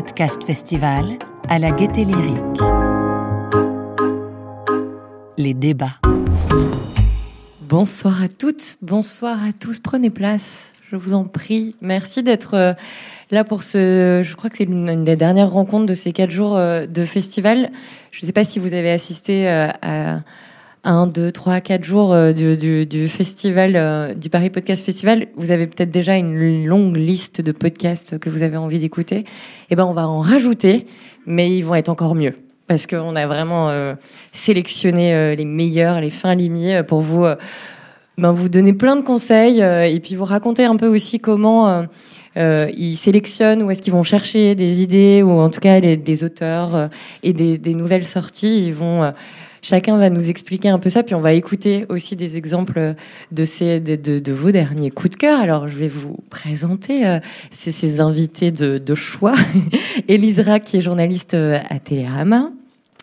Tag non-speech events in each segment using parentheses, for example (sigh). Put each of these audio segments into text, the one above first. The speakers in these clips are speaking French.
Podcast Festival à la Gaieté Lyrique. Les débats. Bonsoir à toutes, bonsoir à tous. Prenez place, je vous en prie. Merci d'être euh, là pour ce. Je crois que c'est une, des dernières rencontres de ces quatre jours euh, de festival. Je ne sais pas si vous avez assisté euh, à un, deux, trois, quatre jours du, festival, du Paris Podcast Festival. Vous avez peut-être déjà une longue liste de podcasts que vous avez envie d'écouter. Eh ben, on va en rajouter, mais ils vont être encore mieux parce qu'on a vraiment euh, sélectionné euh, les meilleurs, les fins limiers euh, pour vous, ben, vous donner plein de conseils et puis vous raconter un peu aussi comment ils sélectionnent, où est-ce qu'ils vont chercher des idées ou en tout cas des auteurs et des, nouvelles sorties. Ils vont chacun va nous expliquer un peu ça, puis on va écouter aussi des exemples de, ces, de, vos derniers coups de cœur. Alors, je vais vous présenter ces, invités de, de choix. (laughs) Élise qui est journaliste à Télérama.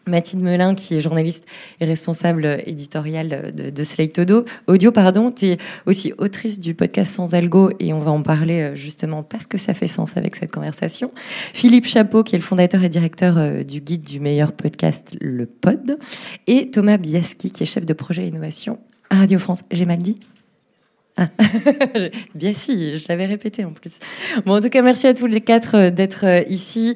Mathilde Melin, qui est journaliste et responsable éditoriale de, de Slate Audio. Pardon. Tu es aussi autrice du podcast Sans Algo et on va en parler euh, justement parce que ça fait sens avec cette conversation. Philippe Chapeau, qui est le fondateur et directeur euh, du guide du meilleur podcast, Le Pod. Et Thomas Biaski, qui est chef de projet innovation à Radio France. J'ai mal dit ah. (laughs) Bien si, je l'avais répété en plus. Bon, en tout cas, merci à tous les quatre euh, d'être ici.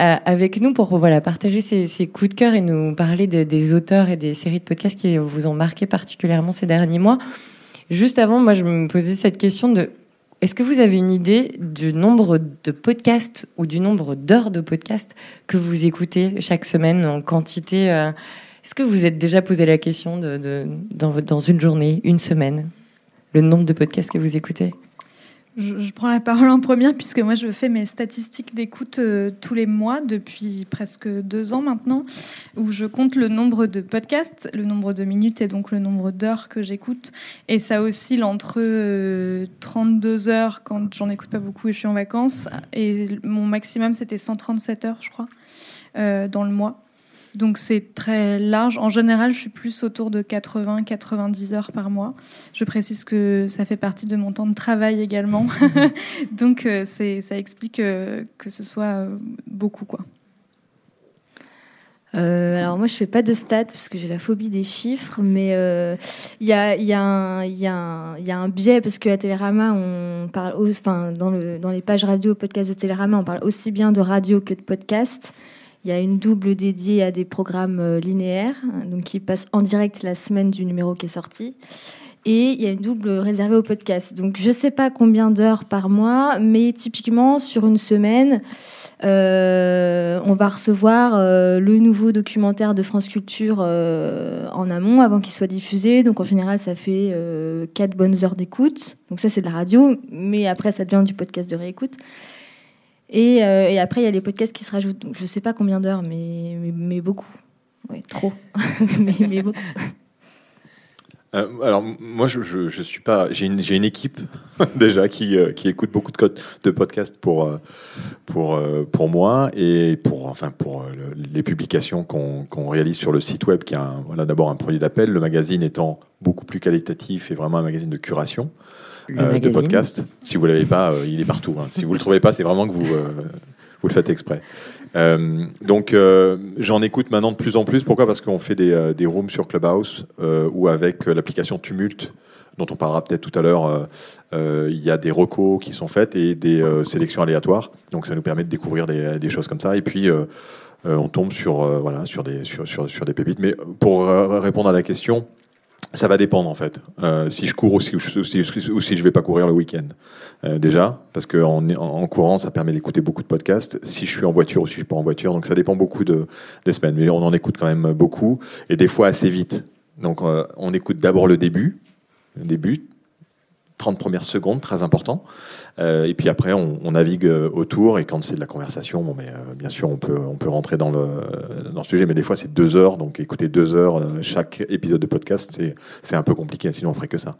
Euh, avec nous pour voilà, partager ces, coups de cœur et nous parler des auteurs et des séries de podcasts qui vous ont marqué particulièrement ces derniers mois. Juste avant, moi, je me posais cette question de est-ce que vous avez une idée du nombre de podcasts ou du nombre d'heures de podcasts que vous écoutez chaque semaine en quantité euh, Est-ce que vous êtes déjà posé la question de, dans une journée, une semaine, le nombre de podcasts que vous écoutez? Je, prends la parole en première puisque moi je fais mes statistiques d'écoute euh, tous les mois depuis presque deux ans maintenant, où je compte le nombre de podcasts, le nombre de minutes et donc le nombre d'heures que j'écoute. Et ça oscille entre 32 euh, heures quand j'en écoute pas beaucoup et je suis en vacances, et mon maximum c'était 137 heures, je crois, euh, dans le mois. Donc c'est très large. En général, je suis plus autour de 80-90 heures par mois. Je précise que ça fait partie de mon temps de travail également. (laughs) Donc euh, ça explique euh, que ce soit euh, beaucoup. quoi. alors moi je fais pas de stats parce que j'ai la phobie des chiffres, mais il y, a, y, a y, a un biais parce qu'à Télérama on parle, enfin dans, le, dans les pages radio podcast de Télérama on parle aussi bien de radio que de podcast. Il y a une double dédiée à des programmes euh, linéaires, donc qui passent en direct la semaine du numéro qui est sorti. Et il y a une double réservée au podcast. Donc je ne sais pas combien d'heures par mois, mais typiquement sur une semaine, euh, on va recevoir euh, le nouveau documentaire de France Culture en amont avant qu'il soit diffusé. Donc en général, ça fait quatre bonnes heures d'écoute. Donc ça c'est de la radio, mais après ça devient du podcast de réécoute. Euh, et, après, il y a les podcasts qui se rajoutent. je ne sais pas combien d'heures, mais, beaucoup. Trop. (laughs) mais, beaucoup. Euh, alors moi je, suis pas j'ai une, équipe (laughs) déjà qui, euh, qui écoute beaucoup de, podcasts pour pour pour moi et pour enfin pour les publications qu'on réalise sur le site web qui est voilà d'abord un produit d'appel le magazine étant beaucoup plus qualitatif et vraiment un magazine de curation euh, de podcast. Si vous l'avez pas, euh, il est partout. Hein. Si vous le trouvez pas, c'est vraiment que vous euh, vous le faites exprès. donc j'en écoute maintenant de plus en plus. Pourquoi? Parce qu'on fait des, des rooms sur Clubhouse ou avec l'application Tumult dont on parlera peut-être tout à l'heure, il y a des recos qui sont faites et des sélections aléatoires. Donc ça nous permet de découvrir des, des choses comme ça. Et puis on tombe sur voilà sur des sur, sur, sur, des pépites. Mais pour répondre à la question, ça va dépendre en fait. Euh, si je cours ou si, ou si, je vais pas courir le week-end. Euh, déjà, parce qu'en en, courant, ça permet d'écouter beaucoup de podcasts. Si je suis en voiture ou si je suis pas en voiture, donc ça dépend beaucoup de, des semaines. Mais on en écoute quand même beaucoup et des fois assez vite. Donc euh, on écoute d'abord le début, le début, 30 premières secondes, très important. Euh, et puis après, on, navigue euh, autour. Et quand c'est de la conversation, bon, mais, euh, bien sûr, on peut, on peut rentrer dans le, dans le sujet. Mais des fois, c'est deux heures. Donc, écouter deux heures chaque épisode de podcast, c'est, c'est un peu compliqué. Sinon, on ferait que ça.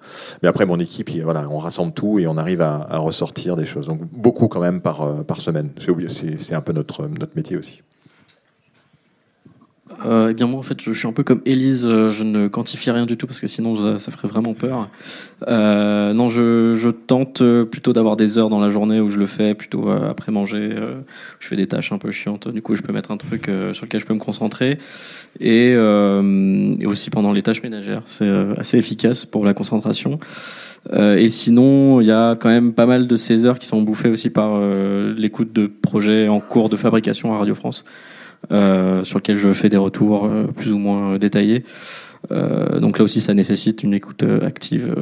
Mais après, mon équipe, voilà, on rassemble tout et on arrive à, à ressortir des choses. Donc, beaucoup quand même par, par semaine. C'est, c'est un peu notre, notre métier aussi. Euh, Eh bien moi en fait je, suis un peu comme Élise, euh, je ne quantifie rien du tout parce que sinon ça, ferait vraiment peur. Euh, non, je, je, tente plutôt d'avoir des heures dans la journée où je le fais, plutôt après manger, je fais des tâches un peu chiantes, du coup je peux mettre un truc sur lequel je peux me concentrer et, et aussi pendant les tâches ménagères, c'est assez efficace pour la concentration. et sinon, il y a quand même pas mal de ces heures qui sont bouffées aussi par l'écoute de projets en cours de fabrication à Radio France. Euh, sur lequel je fais des retours euh, plus ou moins détaillés. Euh, donc là aussi, ça nécessite une écoute active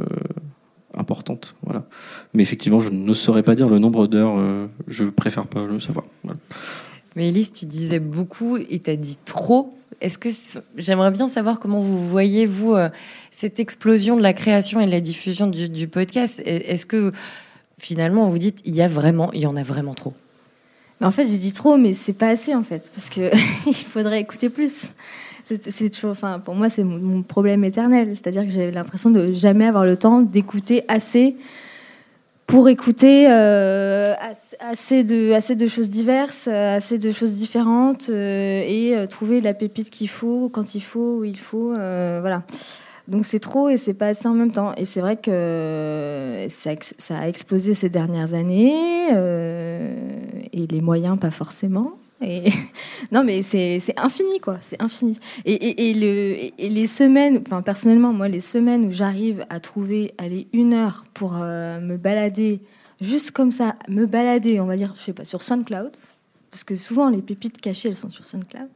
importante. Voilà. Mais effectivement, je ne saurais pas dire le nombre d'heures. je préfère pas le savoir. Mais Elise, tu disais beaucoup et tu as dit trop. Est-ce que j'aimerais bien savoir comment vous voyez vous cette explosion de la création et de la diffusion du, du podcast? Est-ce que finalement vous dites il y a vraiment, il y en a vraiment trop? En fait, j'ai dit trop, mais c'est pas assez en fait, parce que (laughs) il faudrait écouter plus. C'est toujours, enfin, pour moi, c'est mon problème éternel. C'est-à-dire que j'ai l'impression de jamais avoir le temps d'écouter assez pour écouter euh, assez de choses diverses, assez de choses différentes euh, et euh, trouver la pépite qu'il faut quand il faut où il faut. voilà. Donc c'est trop et c'est pas assez en même temps. Et c'est vrai que ça, a explosé ces dernières années euh, les moyens pas forcément. Et (laughs) non, mais c'est infini, quoi. C'est infini. Et, et, et, le, et, les semaines, enfin, personnellement, moi, les semaines où j'arrive à trouver, aller une heure pour euh, me balader, juste comme ça, me balader, on va dire, je sais pas, sur SoundCloud, parce que souvent, les pépites cachées, elles sont sur SoundCloud.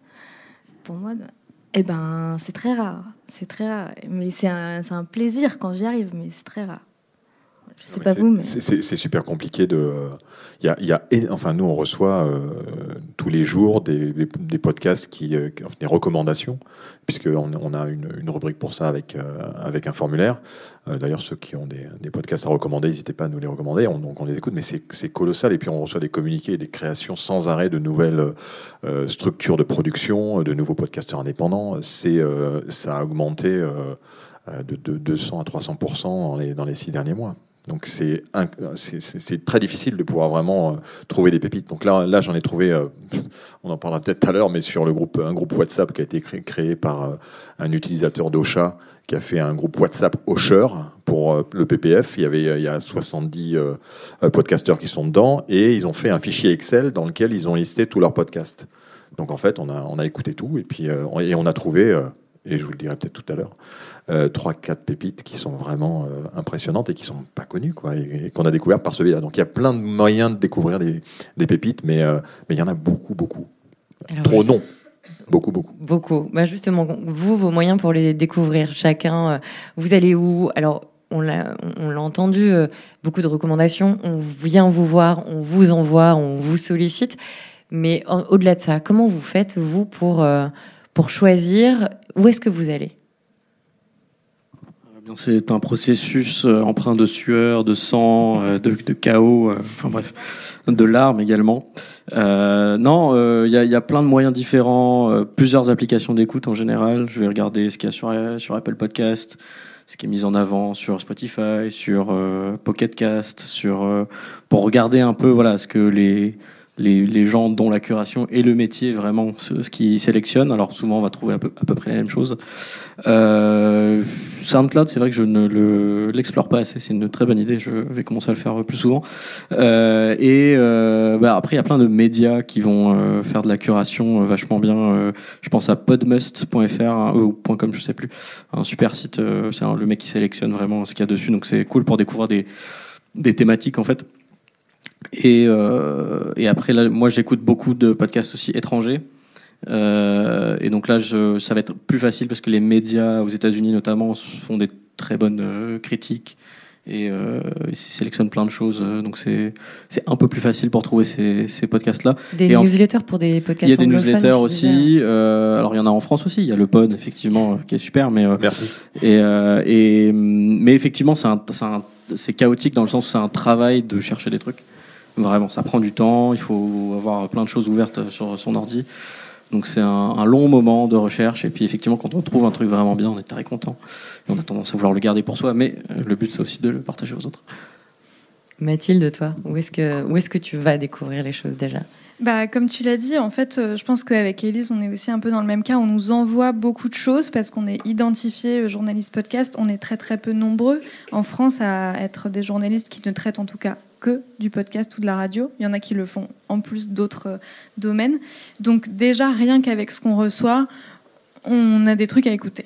Pour moi, eh ben, c'est très rare. C'est très rare. Mais c'est un, plaisir quand j'y arrive, mais c'est très rare. Je sais pas vous, mais... C'est super compliqué de. Il y a, y a, enfin, nous, on reçoit euh, tous les jours des, des, podcasts qui, euh, des recommandations, puisqu'on on a une, une, rubrique pour ça avec, euh, avec un formulaire. D'ailleurs, ceux qui ont des, des, podcasts à recommander, n'hésitez pas à nous les recommander. On, donc, on les écoute, mais c'est colossal. Et puis, on reçoit des communiqués et des créations sans arrêt de nouvelles structures de production, de nouveaux podcasteurs indépendants. C'est ça a augmenté de, de 200 à 300 dans les, dans les six derniers mois. Donc c'est très difficile de pouvoir vraiment euh, trouver des pépites. Donc là, là j'en ai trouvé, euh, on en parlera peut-être tout à l'heure, mais sur le groupe, un groupe WhatsApp qui a été créé, créé par euh, un utilisateur d'Ocha qui a fait un groupe WhatsApp Osher pour le PPF. Il y avait il y a 70 podcasteurs qui sont dedans et ils ont fait un fichier Excel dans lequel ils ont listé tous leurs podcasts. Donc en fait, on a on a écouté tout et puis et on a trouvé et je vous le dirai peut-être tout à l'heure, euh, trois, quatre pépites qui sont vraiment euh, impressionnantes et qui sont pas connues, quoi, et, qu'on a découvert par celui-là. Donc il y a plein de moyens de découvrir des, des pépites, mais euh, mais il y en a beaucoup, beaucoup. Trop non. Beaucoup, beaucoup. Beaucoup. Bah justement, vous, vos moyens pour les découvrir, chacun, vous allez où? Alors, on l'a, on l'a entendu, beaucoup de recommandations. On vient vous voir, on vous envoie, on vous sollicite. Mais au-delà de ça, comment vous faites, vous, pour, pour choisir où est-ce que vous allez? Eh c'est un processus euh, empreint de sueur, de sang, euh, de, chaos, euh, enfin bref, de larmes également. non, il y, a, plein de moyens différents, plusieurs applications d'écoute en général. Je vais regarder ce qu'il y a sur, sur Apple Podcast, ce qui est mis en avant sur Spotify, sur Pocket Cast, sur pour regarder un peu voilà ce que les les, les, gens dont la curation et le métier vraiment ce, ce qui sélectionnent. Alors souvent on va trouver à peu, à peu près la même chose. Euh, SoundCloud, c'est vrai que je ne l'explore pas assez. C'est une très bonne idée. Je vais commencer à le faire plus souvent. Euh, et euh, bah après il y a plein de médias qui vont euh, faire de la curation euh, vachement bien. Euh, je pense à podmust.fr hein, ou .com, je sais plus. Un super site. c'est le mec qui sélectionne vraiment ce qu'il y a dessus. Donc c'est cool pour découvrir des des thématiques en fait. Et, euh, et après, là, moi, j'écoute beaucoup de podcasts aussi étrangers. Euh, et donc là, je, ça va être plus facile parce que les médias aux États-Unis notamment font des très bonnes euh, critiques et euh, ils sélectionnent plein de choses. Euh, donc c'est c'est un peu plus facile pour trouver ces, ces podcasts-là. Des newsletters pour des podcasts Il y a des newsletters aussi. Euh, alors il y en a en France aussi. Il y a le Pod effectivement qui est super, mais merci. Et, et mais effectivement c'est c'est chaotique dans le sens où c'est un travail de chercher des trucs. Vraiment, ça prend du temps, il faut avoir plein de choses ouvertes sur son ordi. Donc c'est un, long moment de recherche. Et puis effectivement, quand on trouve un truc vraiment bien, on est très content. On a tendance à vouloir le garder pour soi. Mais euh, le but, c'est aussi de le partager aux autres. Mathilde, toi, où est-ce que tu vas découvrir les choses déjà? Bah, comme tu l'as dit, en fait, euh, je pense qu'avec Elise, on est aussi un peu dans le même cas. On nous envoie beaucoup de choses parce qu'on est identifié euh, journaliste podcast. On est très très peu nombreux en France à être des journalistes qui ne traitent en tout cas que du podcast ou de la radio. Il y en a qui le font en plus d'autres euh, domaines. Donc déjà, rien qu'avec ce qu'on reçoit, on a des trucs à écouter.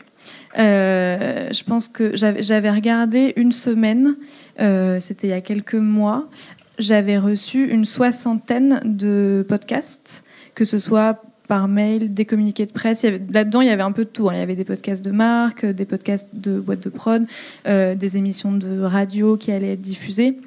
Je pense que j'avais regardé une semaine, c'était il y a quelques mois, j'avais reçu une soixantaine de podcasts, que ce soit par mail, des communiqués de presse. Là-dedans, il y avait un peu de tout. hein. Il y avait des podcasts de marque, des podcasts de boîtes de prod, euh, des émissions de radio qui allaient être diffusées.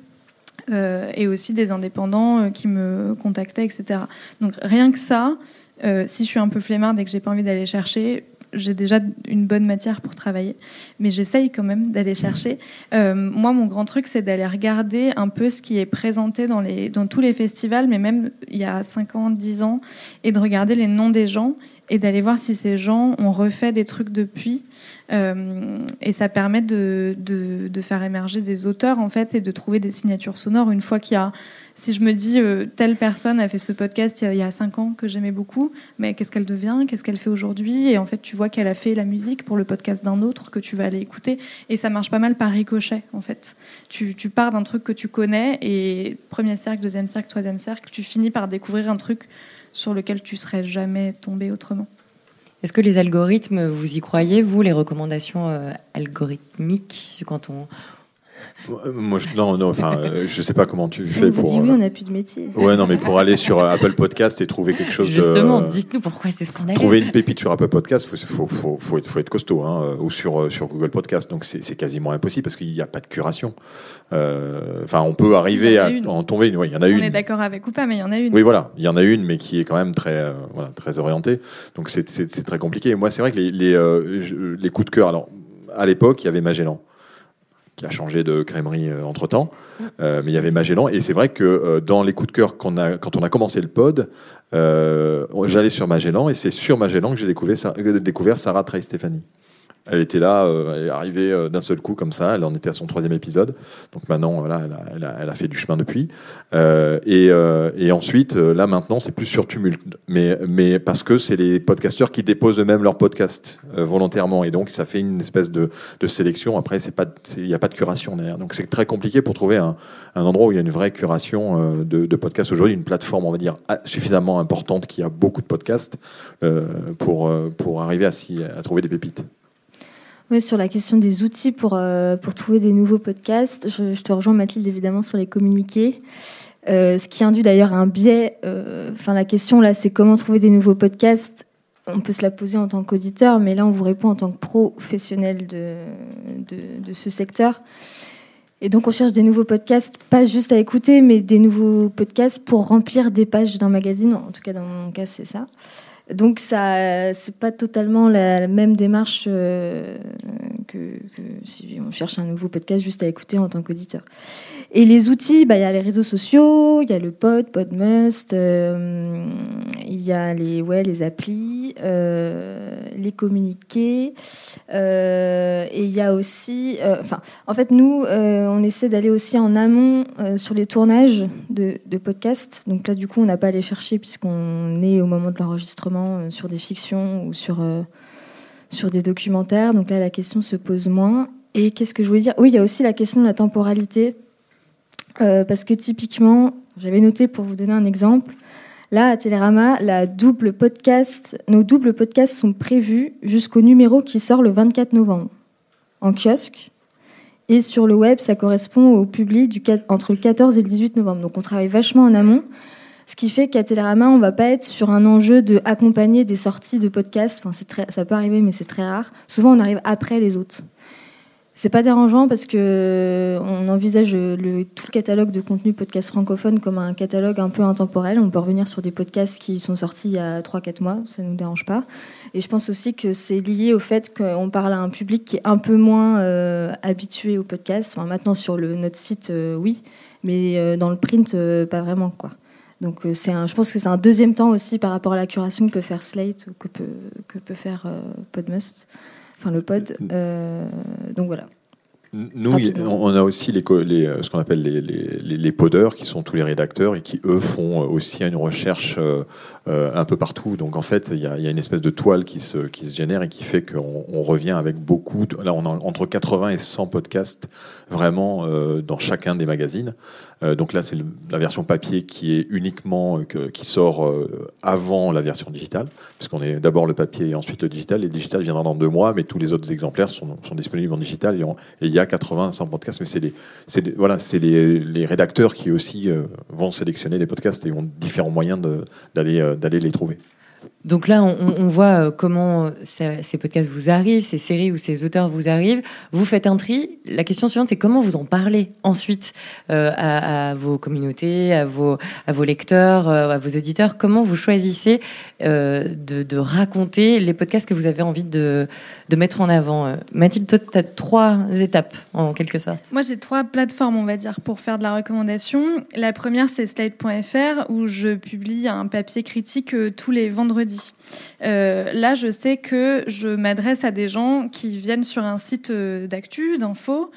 euh, et aussi des indépendants euh, qui me contactaient, etc. Donc rien que ça, euh, si je suis un peu flemmarde et que j'ai pas envie d'aller chercher, j'ai déjà une bonne matière pour travailler, mais j'essaye quand même d'aller chercher. Euh, moi, mon grand truc, c'est d'aller regarder un peu ce qui est présenté dans, les, dans tous les festivals, mais même il y a 5 ans, 10 ans, et de regarder les noms des gens et d'aller voir si ces gens ont refait des trucs depuis. Euh, et ça permet de, de, de faire émerger des auteurs, en fait, et de trouver des signatures sonores une fois qu'il y a si je me dis euh, telle personne a fait ce podcast il y a- il y a cinq ans que j'aimais beaucoup, mais qu'est-ce qu'elle devient, qu'est-ce qu'elle fait aujourd'hui? Et en fait, tu vois qu'elle a fait la musique pour le podcast d'un autre que tu vas aller écouter, et ça marche pas mal par ricochet en fait. Tu, tu pars d'un truc que tu connais et premier cercle, deuxième cercle, troisième cercle, tu finis par découvrir un truc sur lequel tu serais jamais tombé autrement. Est-ce que les algorithmes, vous y croyez, vous, les recommandations euh, algorithmiques, quand on... Euh, Moi, je, non, non, enfin, euh, je sais pas comment tu Si fais on vous pour. dit oui, euh, on n'a plus de métier. Ouais, non, mais pour aller sur euh, Apple Podcast et trouver quelque chose Justement, de. dites-nous pourquoi c'est scandaleux. Trouver une pépite sur Apple Podcast, faut, faut, faut, faut être, faut être costaud, hein, ou sur, sur Google Podcast. Donc c'est c'est quasiment impossible parce qu'il n'y a pas de curation. Euh, Enfin, on peut arriver à une. en tomber. Ouais, il y en a On une. est d'accord avec ou pas, mais il y en a une. Oui, voilà, il y en a une, mais qui est quand même très, euh, voilà, très orientée. Donc c'est- c'est c'est très compliqué. Et moi, c'est vrai que les, euh, les coups de cœur. Alors, à l'époque, il y avait Magellan qui a changé de crèmerie entre temps, mais il y avait Magellan. Et c'est vrai que euh, dans les coups de cœur qu'on a, quand on a commencé le pod, euh, j'allais sur Magellan et c'est sur Magellan que j'ai euh, découvert Sarah Trey Stéphanie. Elle était là, euh, elle est arrivée euh, d'un seul coup comme ça. Elle en était à son troisième épisode. Donc maintenant, voilà, elle a, fait du chemin depuis. Euh, et, ensuite, là maintenant, c'est plus sur tumulte. Mais, parce que c'est les podcasteurs qui déposent eux-mêmes leur podcast euh, volontairement. Et donc, ça fait une espèce de, sélection. Après, il n'y a pas de curation derrière. Donc, c'est très compliqué pour trouver un, endroit où il y a une vraie curation de, podcasts aujourd'hui, une plateforme, on va dire, a- suffisamment importante qui a beaucoup de podcasts pour, arriver à, à trouver des pépites. Sur la question des outils pour, euh, trouver des nouveaux podcasts, je, te rejoins Mathilde évidemment sur les communiqués. Euh, ce qui induit d'ailleurs un biais. euh, la question là, c'est comment trouver des nouveaux podcasts. On peut se la poser en tant qu'auditeur, mais là, on vous répond en tant que professionnel de, de ce secteur. Et donc, on cherche des nouveaux podcasts, pas juste à écouter, mais des nouveaux podcasts pour remplir des pages d'un magazine. En tout cas, dans mon cas, c'est ça. Donc ça, c'est pas totalement la, même démarche euh, que si on cherche un nouveau podcast juste à écouter en tant qu'auditeur. Et les outils, bah, il y a les réseaux sociaux, il y a le pod, Podmust, euh, il y a les, ouais, les applis, euh, les communiqués, euh, et il y a aussi, en fait, nous, on essaie d'aller aussi en amont sur les tournages de, de podcasts. Donc là, du coup, on n'a pas à les chercher puisqu'on est au moment de l'enregistrement sur des fictions ou sur, sur des documentaires. Donc là, la question se pose moins. Et qu'est-ce que je voulais dire? Oui, il y a aussi la question de la temporalité. Euh, parce que typiquement, j'avais noté pour vous donner un exemple. Là, à Télérama, la double podcast, nos doubles podcasts sont prévus jusqu'au numéro qui sort le 24 novembre en kiosque. Et sur le web, ça correspond au public entre le 14 et le 18 novembre. Donc on travaille vachement en amont. Ce qui fait qu'à Télérama, on va pas être sur un enjeu de des sorties de podcasts. Enfin, ça peut arriver, mais c'est très rare. Souvent, on arrive après les autres. C'est pas dérangeant parce que on envisage tout le catalogue de contenu podcast francophone comme un catalogue un peu intemporel. On peut revenir sur des podcasts qui sont sortis il y a 3-4 mois, ça nous dérange pas. Et je pense aussi que c'est lié au fait qu'on parle à un public qui est un peu moins euh, habitué au podcast. Enfin, maintenant sur notre site, euh, oui, mais euh, dans le print, euh, pas vraiment. Donc euh, c'est un, je pense que c'est un deuxième temps aussi par rapport à la curation que peut faire Slate ou que peut, que peut faire euh, Podmust, enfin le pod. Euh, donc voilà. Nous, Rapidement. on a aussi les, euh, ce qu'on appelle les, les, les- podeurs, qui sont tous les rédacteurs et qui, eux, font aussi une recherche euh, euh, un peu partout. Donc, en fait, il y y a une espèce de toile qui se, qui se génère et qui fait qu'on on revient avec beaucoup. là, on a entre 80 et 100 podcasts vraiment euh, dans chacun des magazines. Euh, donc là, c'est la version papier qui est uniquement euh, que- qui sort euh, avant la version digitale, puisqu'on est d'abord le papier et ensuite le digital. Et le digital viendra dans deux mois, mais tous les autres exemplaires sont, sont disponibles en digital. Et, on- et il y a 80 100 podcasts, mais c'est les, les- voilà, c'est les, les rédacteurs qui aussi euh, vont sélectionner les podcasts et ont différents moyens d'aller euh, d'aller les trouver. Donc là, on, voit euh, comment euh, ces podcasts vous arrivent, ces séries ou ces auteurs vous arrivent. Vous faites un tri. La question suivante, c'est comment vous en parlez ensuite euh, à, vos communautés, à vos, à vos lecteurs, à vos auditeurs. Comment vous choisissez de, de raconter les podcasts que vous avez envie de, de mettre en avant Mathilde, toi, tu as trois étapes en quelque sorte. Moi, j'ai trois plateformes, on va dire, pour faire de la recommandation. La première, c'est slate.fr, où je publie un papier critique tous les vendredis. Euh, là, je sais que je m'adresse à des gens qui viennent sur un site euh, d'actu, d'info,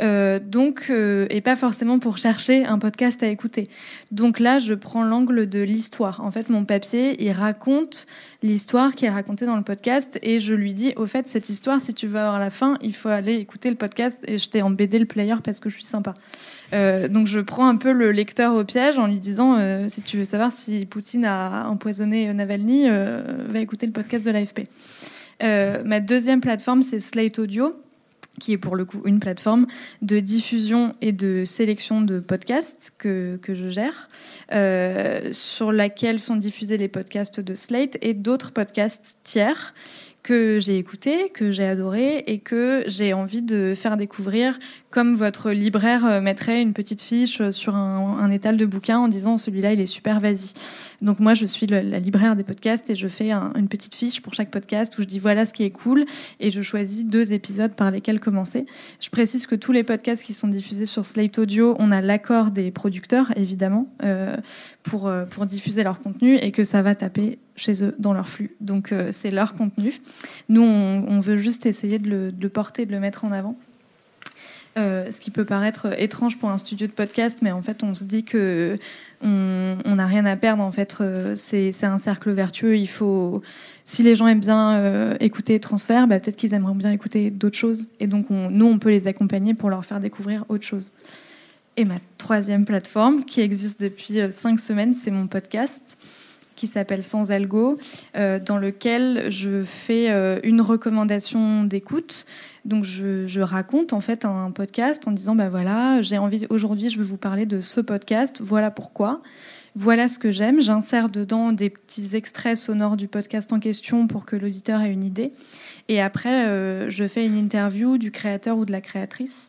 euh, donc, et pas forcément pour chercher un podcast à écouter. Donc là, je prends l'angle de l'histoire. En fait, mon papier, il raconte l'histoire qui est racontée dans le podcast et je lui dis, au fait, cette histoire, si tu veux avoir la fin, il faut aller écouter le podcast et jeter en BD le player parce que je suis sympa. Euh, donc je prends un peu le lecteur au piège en lui disant, euh, si tu veux savoir si Poutine a empoisonné Navalny, euh, va écouter le podcast de l'AFP. Ma deuxième plateforme, c'est Slate Audio qui est pour le coup une plateforme de diffusion et de sélection de podcasts que, que je gère, sur laquelle sont diffusés les podcasts de Slate et d'autres podcasts tiers que j'ai écoutés, que j'ai adorés et que j'ai envie de faire découvrir, comme votre libraire euh, mettrait une petite fiche sur un, un étal de bouquins en disant celui-là il est super, vas-y. Donc moi je suis la libraire des podcasts et je fais un- une petite fiche pour chaque podcast où je dis voilà ce qui est cool et je choisis deux épisodes par lesquels commencer. Je précise que tous les podcasts qui sont diffusés sur Slate Audio, on a l'accord des producteurs évidemment euh, pour, euh, pour diffuser leur contenu et que ça va taper chez eux dans leur flux. Donc euh, c'est leur contenu. Nous on, veut juste essayer de de le porter, de le mettre en avant. Euh, ce qui peut paraître étrange pour un studio de podcast, mais en fait, on se dit que on n'a rien à perdre. En fait, Euh, c'est un cercle vertueux. Il faut, si les gens aiment bien euh, écouter Transfert, bah, peut-être qu'ils aimeraient bien écouter d'autres choses. Et donc, on- nous, on peut les accompagner pour leur faire découvrir autre chose. Et ma troisième plateforme, qui existe depuis euh, cinq semaines, c'est mon podcast qui s'appelle Sans Algo, dans lequel je fais une recommandation d'écoute. Donc je, raconte en fait un podcast en disant bah voilà j'ai envie aujourd'hui je vais vous parler de ce podcast. Voilà pourquoi. Voilà ce que j'aime. J'insère dedans des petits extraits sonores du podcast en question pour que l'auditeur ait une idée. Et après euh, je fais une interview du créateur ou de la créatrice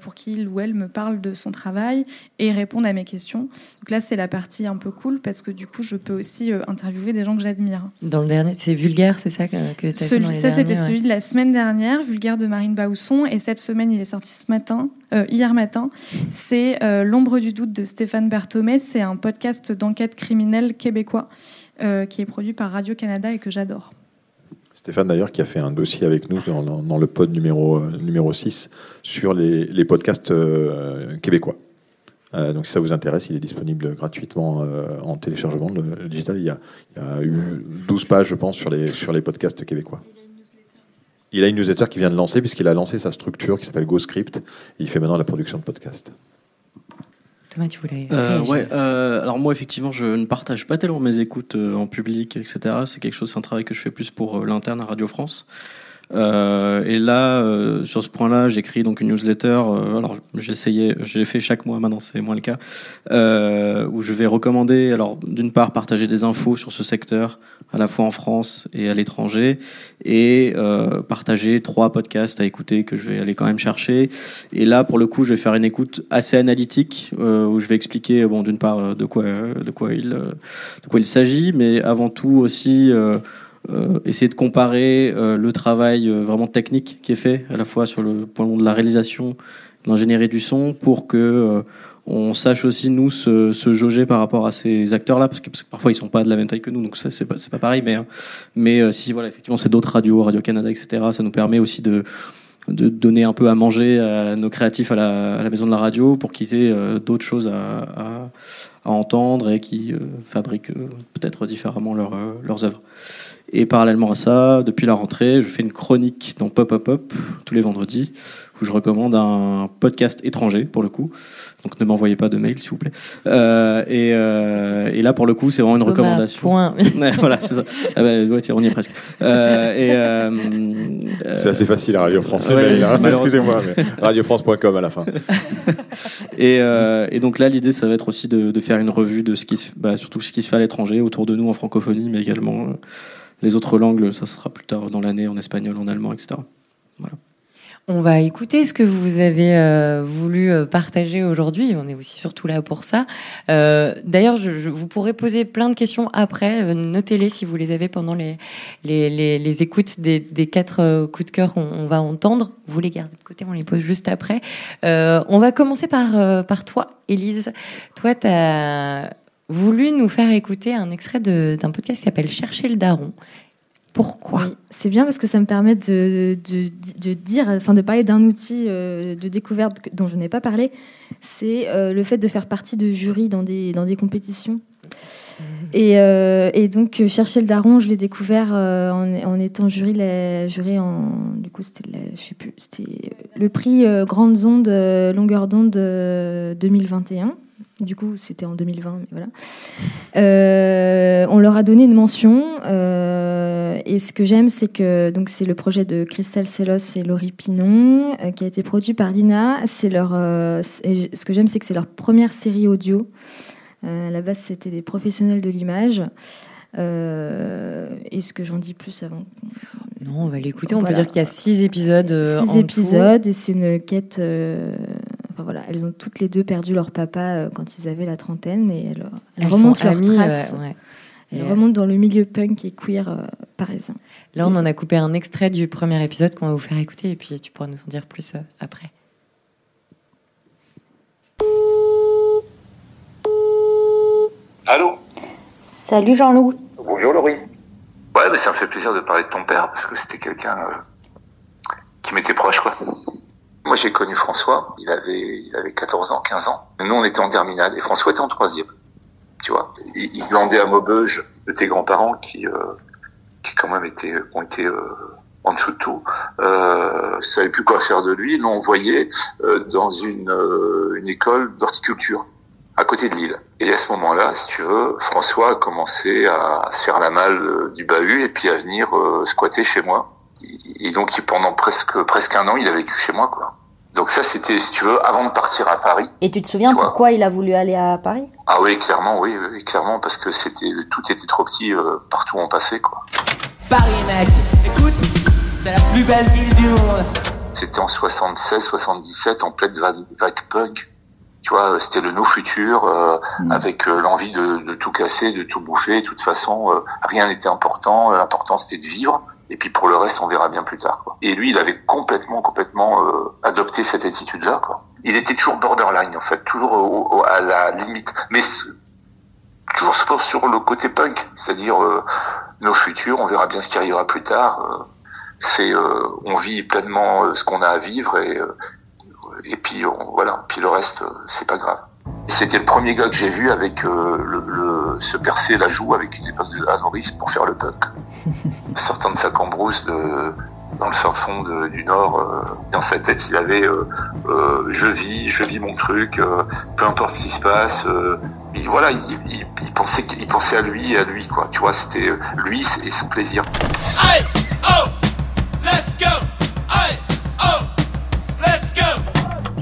pour qu'il ou elle me parle de son travail et réponde à mes questions donc là c'est la partie un peu cool parce que du coup je peux aussi euh, interviewer des gens que j'admire Dans le dernier, c'est vulgaire, c'est ça que, tu as fait dans celui, les ça, c'était ouais. celui de la semaine dernière, Vulgaire de Marine Bausson. Et cette semaine, il est sorti ce matin, euh, hier matin. C'est euh, L'ombre du doute de Stéphane Berthomé. C'est un podcast d'enquête criminelle québécois euh, qui est produit par Radio-Canada et que j'adore. Stéphane d'ailleurs qui a fait un dossier avec nous dans, le pod numéro, euh, numéro 6 sur les, podcasts euh, québécois. Euh, donc si ça vous intéresse, il est disponible gratuitement en téléchargement. Digital, il y, a, il eu 12 pages, je pense, sur les, sur les podcasts québécois. Il a une newsletter qui vient de lancer, puisqu'il a lancé sa structure qui s'appelle GoScript. Et il fait maintenant la production de podcasts. Thomas, tu voulais. Euh, ouais, euh, alors moi effectivement je ne partage pas tellement mes écoutes euh, en public, etc. C'est quelque chose, c'est un travail que je fais plus pour l'interne à Radio France. Euh, et là, euh, sur ce point-là, j'écris donc une newsletter. euh, alors j'essayais, j'ai fait chaque mois, maintenant c'est moins le cas, euh, où je vais recommander, alors d'une part partager des infos sur ce secteur, à la fois en France et à l'étranger, et euh, partager trois podcasts à écouter que je vais aller quand même chercher. Et là, pour le coup, je vais faire une écoute assez analytique euh, où je vais expliquer, bon, d'une part, de quoi, de quoi il, de quoi il s'agit, mais avant tout aussi euh, euh, essayer de comparer euh, le travail euh, vraiment technique qui est fait, à la fois sur le point de la réalisation, l'ingénierie du son, pour que on sache aussi nous se, jauger par rapport à ces acteurs-là, parce que, parfois ils sont pas de la même taille que nous, donc ça c'est pas, pas pareil. Mais, euh, mais si voilà, effectivement, c'est d'autres radios, Radio Canada, etc. Ça nous permet aussi de de donner un peu à manger à nos créatifs à la, maison de la radio pour qu'ils aient d'autres choses à, à, entendre et qui euh, fabriquent euh, peut-être différemment leur, euh, leurs œuvres. Et parallèlement à ça, depuis la rentrée, je fais une chronique dans Pop Up Up tous les vendredis où je recommande un podcast étranger pour le coup. Donc ne m'envoyez pas de mail s'il vous plaît. Euh, et, euh, et, là pour le coup c'est vraiment une Thomas, recommandation. Point. (laughs) voilà c'est ça. Ah bah, ouais, tiens, on y est presque. Euh, euh, c'est assez facile à Radio France. Ouais, hein, Excusez-moi, radiofrance.com à la fin. (laughs) et, euh, et, donc là l'idée ça va être aussi de, de, faire une revue de ce qui se, bah, surtout ce qui se fait à l'étranger autour de nous en francophonie, mais également euh, les autres langues. Ça sera plus tard dans l'année en espagnol, en allemand, etc. Voilà. On va écouter ce que vous avez euh, voulu partager aujourd'hui. On est aussi surtout là pour ça. Euh, D'ailleurs, je, je, vous pourrez poser plein de questions après. Euh, Notez-les si vous les avez pendant les, les, les, les écoutes des, des quatre euh, coups de cœur qu'on on va entendre. Vous les gardez de côté, on les pose juste après. Euh, on va commencer par, par toi, Élise. Toi, tu as voulu nous faire écouter un extrait d'un podcast qui s'appelle Chercher le daron. Pourquoi oui, C'est bien parce que ça me permet de, de, de dire, enfin de parler d'un outil euh, de découverte dont je n'ai pas parlé. C'est euh, le fait de faire partie de jury dans des, dans des compétitions. Mmh. Et, euh, et, donc chercher le daron, je l'ai découvert euh, en, en, étant jury, la, jury en du coup c'était je sais plus, c'était le prix euh, Grandes ondes longueur d'onde 2021. Du coup, c'était en 2020, mais voilà. Euh, on leur a donné une mention. Euh, et ce que j'aime, c'est que donc c'est le projet de Christelle Sellos et Laurie Pinon, euh, qui a été produit par Lina. C'est leur. ce que j'aime, c'est que c'est leur première série audio. à la base, c'était des professionnels de l'image. Est-ce que j'en dis plus avant Non, on va l'écouter. On voilà. peut dire qu'il y a six épisodes. six épisodes, tout. et c'est une quête. Enfin, voilà, elles ont toutes les deux perdu leur papa euh, quand ils avaient la trentaine et elles, elles, elles remontent leurs amies, traces. Ouais, ouais. Elles et remontent dans le milieu punk et queer euh, parisien. Là, on en a coupé un extrait du premier épisode qu'on va vous faire écouter et puis tu pourras nous en dire plus euh, après. Allô? Salut Jean-Loup. Bonjour Laurie. Ouais, mais ça me fait plaisir de parler de ton père parce que c'était quelqu'un euh, qui m'était proche, quoi. Moi, j'ai connu François. Il avait, il avait 14 ans, 15 ans. Nous, on était en terminale et François était en troisième. Tu vois, il, il glandait à Maubeuge de tes grands-parents qui, euh, qui quand même étaient, ont été euh, en dessous de tout. Euh, savaient plus quoi faire de lui. Ils l'ont envoyé euh, dans une, euh, une école d'horticulture à côté de Lille. Et à ce moment-là, si tu veux, François a commencé à, à se faire la malle euh, du bahut et puis à venir euh, squatter chez moi. Et donc pendant presque presque un an, il a vécu chez moi, quoi. Donc ça, c'était, si tu veux, avant de partir à Paris. Et tu te souviens tu pourquoi il a voulu aller à Paris? Ah oui, clairement, oui, oui, clairement, parce que c'était tout était trop petit euh, partout où on passait, quoi. Paris, mec. Écoute, c'est la plus belle ville du monde. C'était en 76, 77, en pleine vague, vague punk. Tu vois, c'était le no futur, euh, mmh. avec euh, l'envie de, de, tout casser, de tout bouffer. De toute façon, euh, rien n'était important. L'important, c'était de vivre. Et puis pour le reste, on verra bien plus tard. Quoi. Et lui, il avait complètement, complètement euh, adopté cette attitude-là. Quoi. Il était toujours borderline, en fait, toujours au, au, à la limite, mais toujours sur le côté punk, c'est-à-dire euh, nos futurs, on verra bien ce qui arrivera plus tard. c'est, on vit pleinement ce qu'on a à vivre et et puis on, voilà, puis le reste, c'est pas grave. C'était le premier gars que j'ai vu avec euh, le, le, se percer la joue avec une épingle de Norris pour faire le punk. (laughs) Sortant de sa cambrousse de, dans le fin fond de, du Nord, euh, dans sa tête, il avait euh, je vis, je vis mon truc, peu importe ce qui se passe. Et voilà, il, il, il, pensait, il pensait à lui et à lui, quoi. Tu vois, c'était lui et son plaisir. Hey, oh,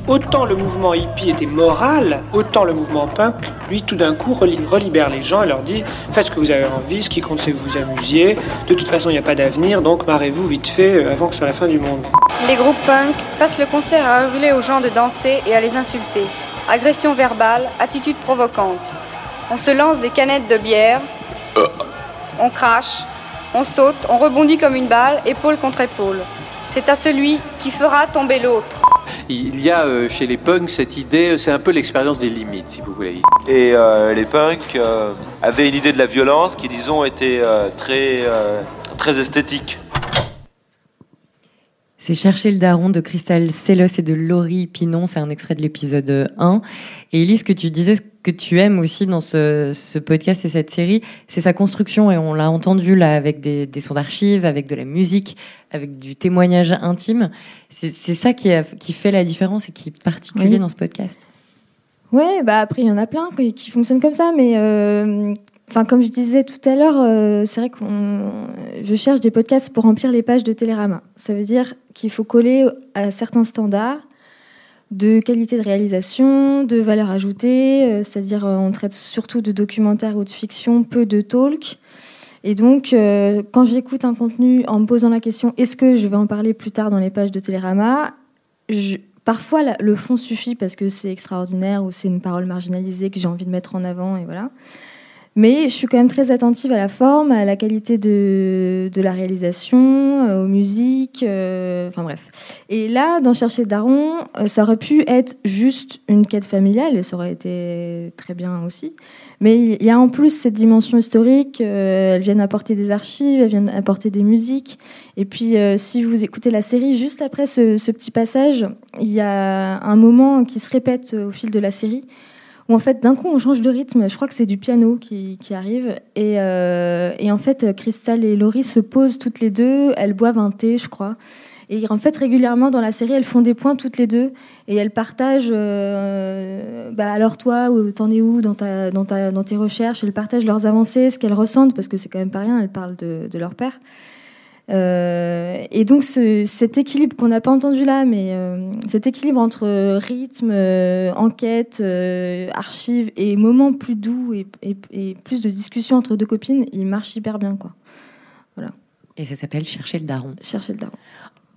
Autant le mouvement hippie était moral, autant le mouvement punk, lui, tout d'un coup, relibère les gens et leur dit faites ce que vous avez envie, ce qui compte c'est que vous vous amusiez. De toute façon, il n'y a pas d'avenir, donc marrez-vous vite fait avant que ce soit la fin du monde. Les groupes punk passent le concert à hurler aux gens de danser et à les insulter. Agression verbale, attitude provocante. On se lance des canettes de bière, on crache, on saute, on rebondit comme une balle, épaule contre épaule. C'est à celui qui fera tomber l'autre. Il y a euh, chez les punks cette idée, c'est un peu l'expérience des limites, si vous voulez. Et euh, les punks euh, avaient une idée de la violence qui, disons, était très, très esthétique. C'est Chercher le daron de Cristal Sellos et de Laurie Pinon. C'est un extrait de l'épisode 1. Et Elise, ce que tu disais, que tu aimes aussi dans ce, ce podcast et cette série, c'est sa construction. Et on l'a entendu là avec des, des sons d'archives, avec de la musique, avec du témoignage intime. C'est ça qui, a- qui fait la différence et qui est particulier Oui. dans ce podcast. Ouais, bah après il y en a plein qui, qui fonctionnent comme ça, mais euh, enfin comme je disais tout à l'heure, euh, c'est vrai que je cherche des podcasts pour remplir les pages de Télérama. Ça veut dire qu'il faut coller à certains standards de qualité de réalisation, de valeur ajoutée, euh, c'est-à-dire euh, on traite surtout de documentaires ou de fiction, peu de talk. Et donc, euh, quand j'écoute un contenu en me posant la question est-ce que je vais en parler plus tard dans les pages de Télérama, parfois le fond suffit parce que c'est extraordinaire ou c'est une parole marginalisée que j'ai envie de mettre en avant et voilà. Mais je suis quand même très attentive à la forme, à la qualité de, la réalisation, euh, aux musiques, euh, enfin bref. Et là, dans Chercher Daron, euh, ça aurait pu être juste une quête familiale et ça aurait été très bien aussi. Mais il y a en plus cette dimension historique, elles viennent apporter des archives, elles viennent apporter des musiques. Et puis, si vous écoutez la série, juste après ce, petit passage, il y a un moment qui se répète au fil de la série, où en fait, d'un coup, on change de rythme. Je crois que c'est du piano qui, arrive. Et, euh, et en fait, Crystal et Laurie se posent toutes les deux, elles boivent un thé, je crois. Et en fait, régulièrement dans la série, elles font des points toutes les deux et elles partagent. euh, bah alors toi, t'en es où dans, ta, dans, ta, dans tes recherches? Elles partagent leurs avancées, ce qu'elles ressentent, parce que c'est quand même pas rien. Elles parlent de, de leur père. Euh, et donc ce- cet équilibre qu'on n'a pas entendu là, mais euh, cet équilibre entre rythme, euh, enquête, euh, archives et moments plus doux et, et- et plus de discussion entre deux copines, il marche hyper bien quoi. Voilà. Et ça s'appelle Chercher le daron. Chercher le daron.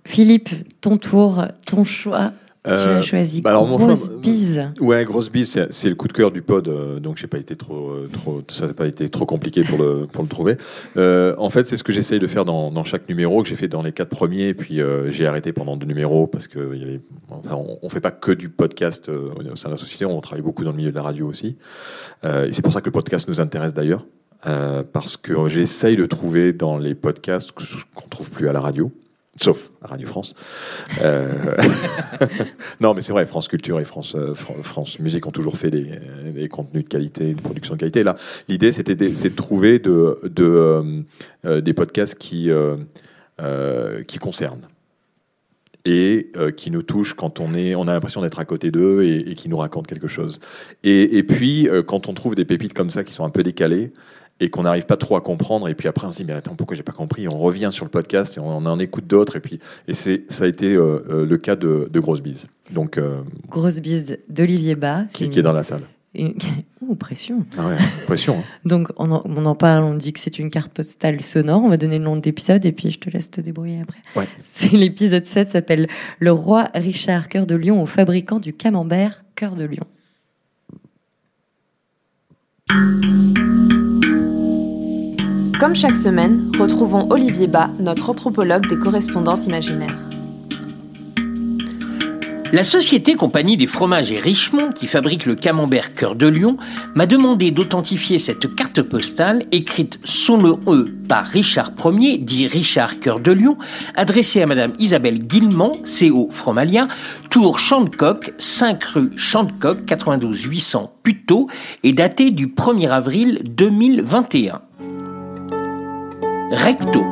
Philippe, ton tour, ton choix. Tu Euh, as choisi bah alors, mon Grosse choix- bise. Ouais, grosse bise, c'est- le coup de cœur du pod, euh, donc j'ai pas été trop, euh, trop, ça n'a pas été trop compliqué pour le pour le trouver. Euh, en fait, c'est ce que j'essaye de faire dans, dans chaque numéro que j'ai fait dans les quatre premiers, puis euh, j'ai arrêté pendant deux numéros parce que y avait, enfin, on, on fait pas que du podcast au sein de la société, on travaille beaucoup dans le milieu de la radio aussi, Euh, et c'est pour ça que le podcast nous intéresse d'ailleurs. Euh, parce que j'essaye de trouver dans les podcasts qu'on trouve plus à la radio, sauf Radio France. Euh, (laughs) non, mais c'est vrai, France Culture et France, euh, Fran- France Musique ont toujours fait des, des contenus de qualité, de production de qualité. Là, l'idée, c'était de, trouver de, euh, euh, des podcasts qui, qui concernent et qui nous touchent quand on est, on a l'impression d'être à côté d'eux et, qui nous racontent quelque chose. Et, puis, quand on trouve des pépites comme ça qui sont un peu décalées et qu'on n'arrive pas trop à comprendre, et puis après on se dit mais attends pourquoi j'ai pas compris, on revient sur le podcast et on, on en écoute d'autres et puis et c'est ça a été euh, euh, le cas de, de Grosse Bise, donc euh, Grosse bise d'Olivier Bas. qui, qui est dans la salle. Une... (laughs) Ouh, pression. Ah ouais, pression. hein. (laughs) Donc, on en, on en parle, on dit que c'est une carte postale sonore. On va donner le nom de l'épisode et puis je te laisse te débrouiller après. Ouais. C'est l'épisode 7, s'appelle Le roi Richard Cœur de Lion au fabricant du camembert Cœur de Lion. Comme chaque semaine, retrouvons Olivier Bas, notre anthropologue des correspondances imaginaires. La société Compagnie des fromages et Richemont, qui fabrique le camembert Cœur de Lion, m'a demandé d'authentifier cette carte postale écrite sous le E par Richard Ier, dit Richard Cœur de Lion, adressée à Madame Isabelle Guillemont, CO Fromalia, Tour Chantecoq, 5 rue Chantecoq, 92 800 Puteaux, et datée du 1er avril 2021. Recto.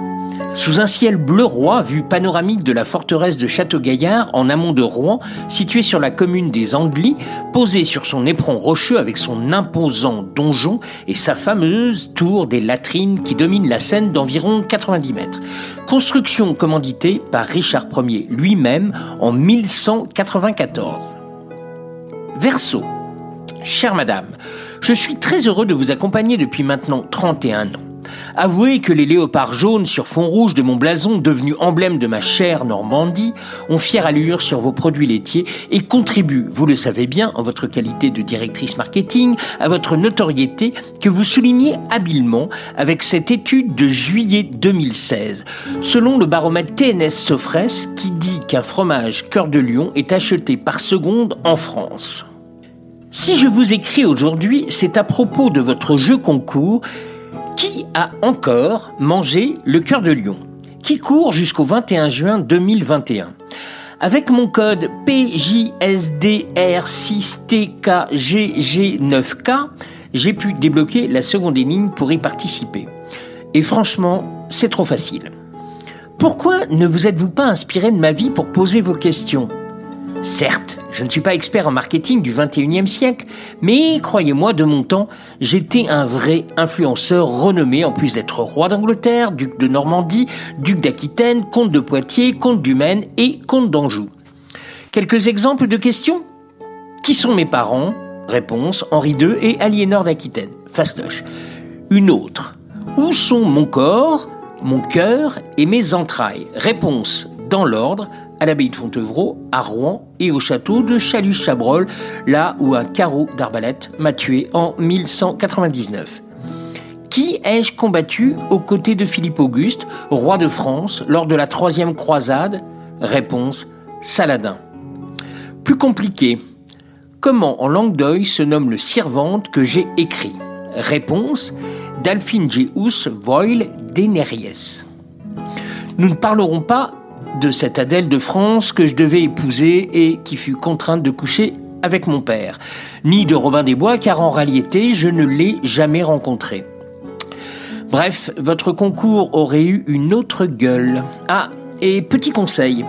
Sous un ciel bleu roi, vue panoramique de la forteresse de Château-Gaillard, en amont de Rouen, située sur la commune des Anglis, posée sur son éperon rocheux avec son imposant donjon et sa fameuse tour des latrines qui domine la Seine d'environ 90 mètres. Construction commanditée par Richard Ier lui-même en 1194. Verseau. Chère madame, je suis très heureux de vous accompagner depuis maintenant 31 ans. Avouez que les léopards jaunes sur fond rouge de mon blason, devenu emblème de ma chère Normandie, ont fière allure sur vos produits laitiers et contribuent, vous le savez bien, en votre qualité de directrice marketing, à votre notoriété que vous soulignez habilement avec cette étude de juillet 2016, selon le baromètre TNS Sofres qui dit qu'un fromage cœur de lion est acheté par seconde en France. Si je vous écris aujourd'hui, c'est à propos de votre jeu concours qui a encore mangé le cœur de lion qui court jusqu'au 21 juin 2021. Avec mon code PJSDR6TKGG9K, j'ai pu débloquer la seconde énigme pour y participer. Et franchement, c'est trop facile. Pourquoi ne vous êtes-vous pas inspiré de ma vie pour poser vos questions? Certes, je ne suis pas expert en marketing du 21e siècle, mais croyez-moi, de mon temps, j'étais un vrai influenceur renommé en plus d'être roi d'Angleterre, duc de Normandie, duc d'Aquitaine, comte de Poitiers, comte du Maine et comte d'Anjou. Quelques exemples de questions? Qui sont mes parents? Réponse Henri II et Aliénor d'Aquitaine. Fastoche. Une autre. Où sont mon corps, mon cœur et mes entrailles? Réponse dans l'ordre à l'abbaye de Fontevraud, à Rouen et au château de Chalus-Chabrol, là où un carreau d'arbalète m'a tué en 1199. Qui ai-je combattu aux côtés de Philippe Auguste, roi de France, lors de la troisième croisade? Réponse Saladin. Plus compliqué. Comment en langue d'oeil se nomme le Sirvante que j'ai écrit? Réponse Delphine Geus Voil Deneries. Nous ne parlerons pas de cette Adèle de France que je devais épouser et qui fut contrainte de coucher avec mon père, ni de Robin des Bois car en réalité je ne l'ai jamais rencontré. Bref, votre concours aurait eu une autre gueule. Ah, et petit conseil,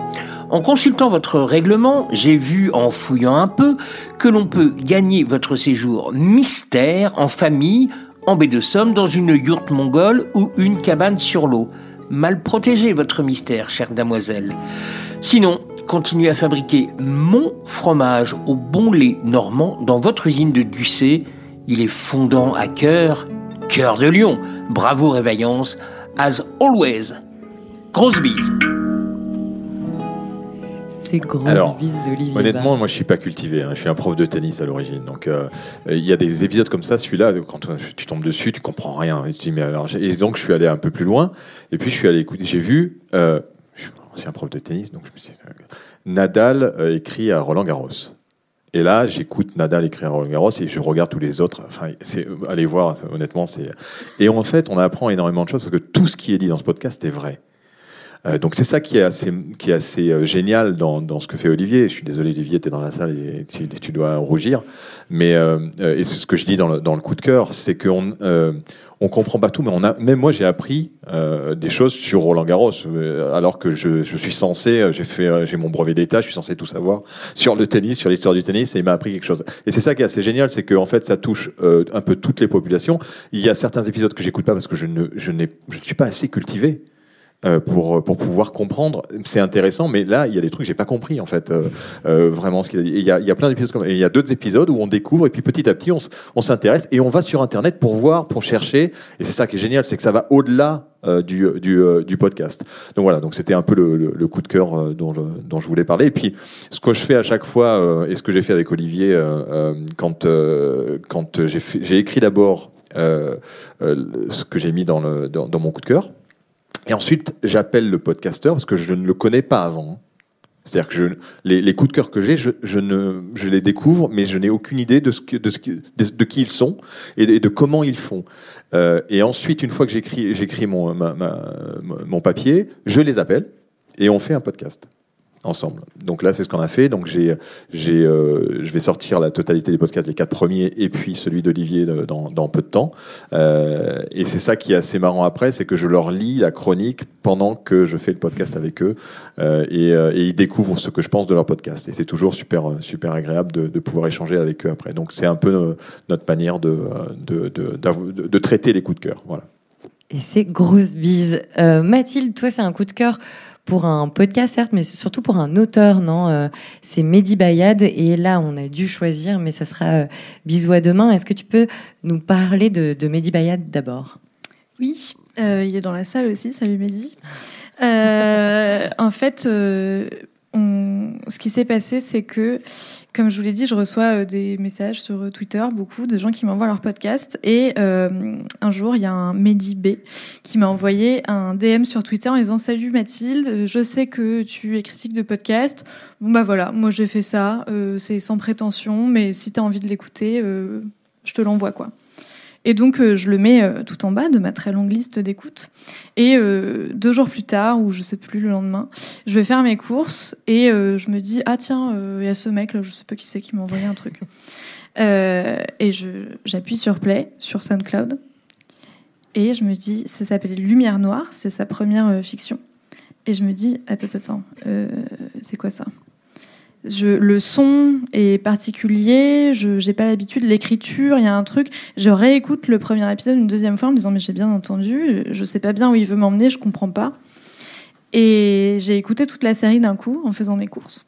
en consultant votre règlement, j'ai vu en fouillant un peu que l'on peut gagner votre séjour mystère en famille en baie de Somme dans une yourte mongole ou une cabane sur l'eau mal protégé votre mystère, chère damoiselle. Sinon, continuez à fabriquer mon fromage au bon lait normand dans votre usine de Ducé. Il est fondant à cœur, cœur de lion. Bravo réveillance, as always. Grosse. C'est grosse Alors, d'Olivier. Honnêtement, moi, je suis pas cultivé. hein. Je suis un prof de tennis à l'origine. Donc, euh, il y a des épisodes comme ça. Celui-là, quand euh, tu tombes dessus, tu comprends rien. Et, tu dis, mais alors, et donc, je suis allé un peu plus loin. Et puis, je suis allé écouter. J'ai vu. Euh, je suis ancien prof de tennis, donc je me suis dit, euh, Nadal écrit à Roland Garros. Et là, j'écoute Nadal écrire à Roland Garros et je regarde tous les autres. Enfin, c'est allez voir. Honnêtement, c'est. Et en fait, on apprend énormément de choses parce que tout ce qui est dit dans ce podcast est vrai. Euh, donc c'est ça qui est assez, qui est assez euh, génial dans, dans ce que fait Olivier. Je suis désolé Olivier, tu es dans la salle et tu, tu dois rougir. Mais euh, euh, et c'est ce que je dis dans le, dans le coup de cœur, c'est qu'on on comprend pas tout, mais on a même moi j'ai appris des choses sur Roland Garros, alors que je, je suis censé, j'ai fait, j'ai mon brevet d'état, je suis censé tout savoir sur le tennis, sur l'histoire du tennis, et il m'a appris quelque chose. Et c'est ça qui est assez génial, c'est que en fait ça touche un peu toutes les populations. Il y a certains épisodes que j'écoute pas parce que je ne, je n'ai, je ne suis pas assez cultivé euh, pour pour pouvoir comprendre. C'est intéressant, mais là il y a des trucs que j'ai pas compris en fait euh, euh, vraiment ce qu'il a dit. Il y a, y a plein d'épisodes comme il y a d'autres épisodes où on découvre et puis petit à petit on, s'intéresse et on va sur internet pour voir, pour chercher. Et c'est ça qui est génial, c'est que ça va au-delà euh, du du, euh, du podcast. Donc voilà, donc c'était un peu le, le, le coup de cœur euh, dont je, dont je voulais parler. Et puis ce que je fais à chaque fois euh, et ce que j'ai fait avec Olivier euh, euh, quand euh, quand j'ai écrit d'abord euh, euh, ce que j'ai mis dans le dans mon coup de cœur. Et ensuite, j'appelle le podcasteur parce que je ne le connais pas avant. C'est-à-dire que je, les, les coups de cœur que j'ai, je, je, ne, je les découvre, mais je n'ai aucune idée de, ce que, de, ce qui- de, qui ils sont et de, et de comment ils font. Euh, et ensuite, une fois que j'écris, mon, mon papier, je les appelle et on fait un podcast Donc là, c'est ce qu'on a fait. Donc j'ai, j'ai, euh, je vais sortir la totalité des podcasts, les quatre premiers, et puis celui d'Olivier dans, peu de temps. Euh, et c'est ça qui est assez marrant après, c'est que je leur lis la chronique pendant que je fais le podcast avec eux, euh, et, ils découvrent ce que je pense de leur podcast. Et c'est toujours super, super agréable de, pouvoir échanger avec eux après. Donc c'est un peu notre manière de, de, de, traiter les coups de cœur. Voilà. Et c'est grosse bise. Mathilde, toi, c'est un coup de cœur pour un podcast, certes, mais surtout pour un auteur, non Euh, C'est Mehdi Bayad. Et là, on a dû choisir, mais ça sera euh, bisous à demain. Est-ce que tu peux nous parler de, de Mehdi Bayad d'abord? Oui, euh, il est dans la salle aussi. Salut Mehdi. En fait, ce qui s'est passé, c'est que, comme je vous l'ai dit, je reçois euh, des messages sur euh, Twitter, beaucoup de gens qui m'envoient leur podcast. Et euh, un jour, il y a un Mehdi B qui m'a envoyé un DM sur Twitter en disant Salut Mathilde, je sais que tu es critique de podcast. Bon, bah voilà, moi j'ai fait ça. c'est sans prétention, mais si tu as envie de l'écouter, je te l'envoie, quoi. Et donc, euh, je le mets euh, tout en bas de ma très longue liste d'écoute. Et euh, deux jours plus tard, ou je sais plus, le lendemain, je vais faire mes courses et je me dis, ah tiens, il y a ce mec là, je sais pas qui c'est qui m'a envoyé un truc. (laughs) Et je- j'appuie sur play sur SoundCloud. Et je me dis, ça s'appelle Lumière Noire, c'est sa première fiction. Et je me dis, attends, attends, attends, c'est quoi ça? Je, le son est particulier, je j'ai pas l'habitude, l'écriture, il y a un truc. Je réécoute le premier épisode une deuxième fois en me disant mais j'ai bien entendu, je sais pas bien où il veut m'emmener, je comprends pas. Et j'ai écouté toute la série d'un coup en faisant mes courses.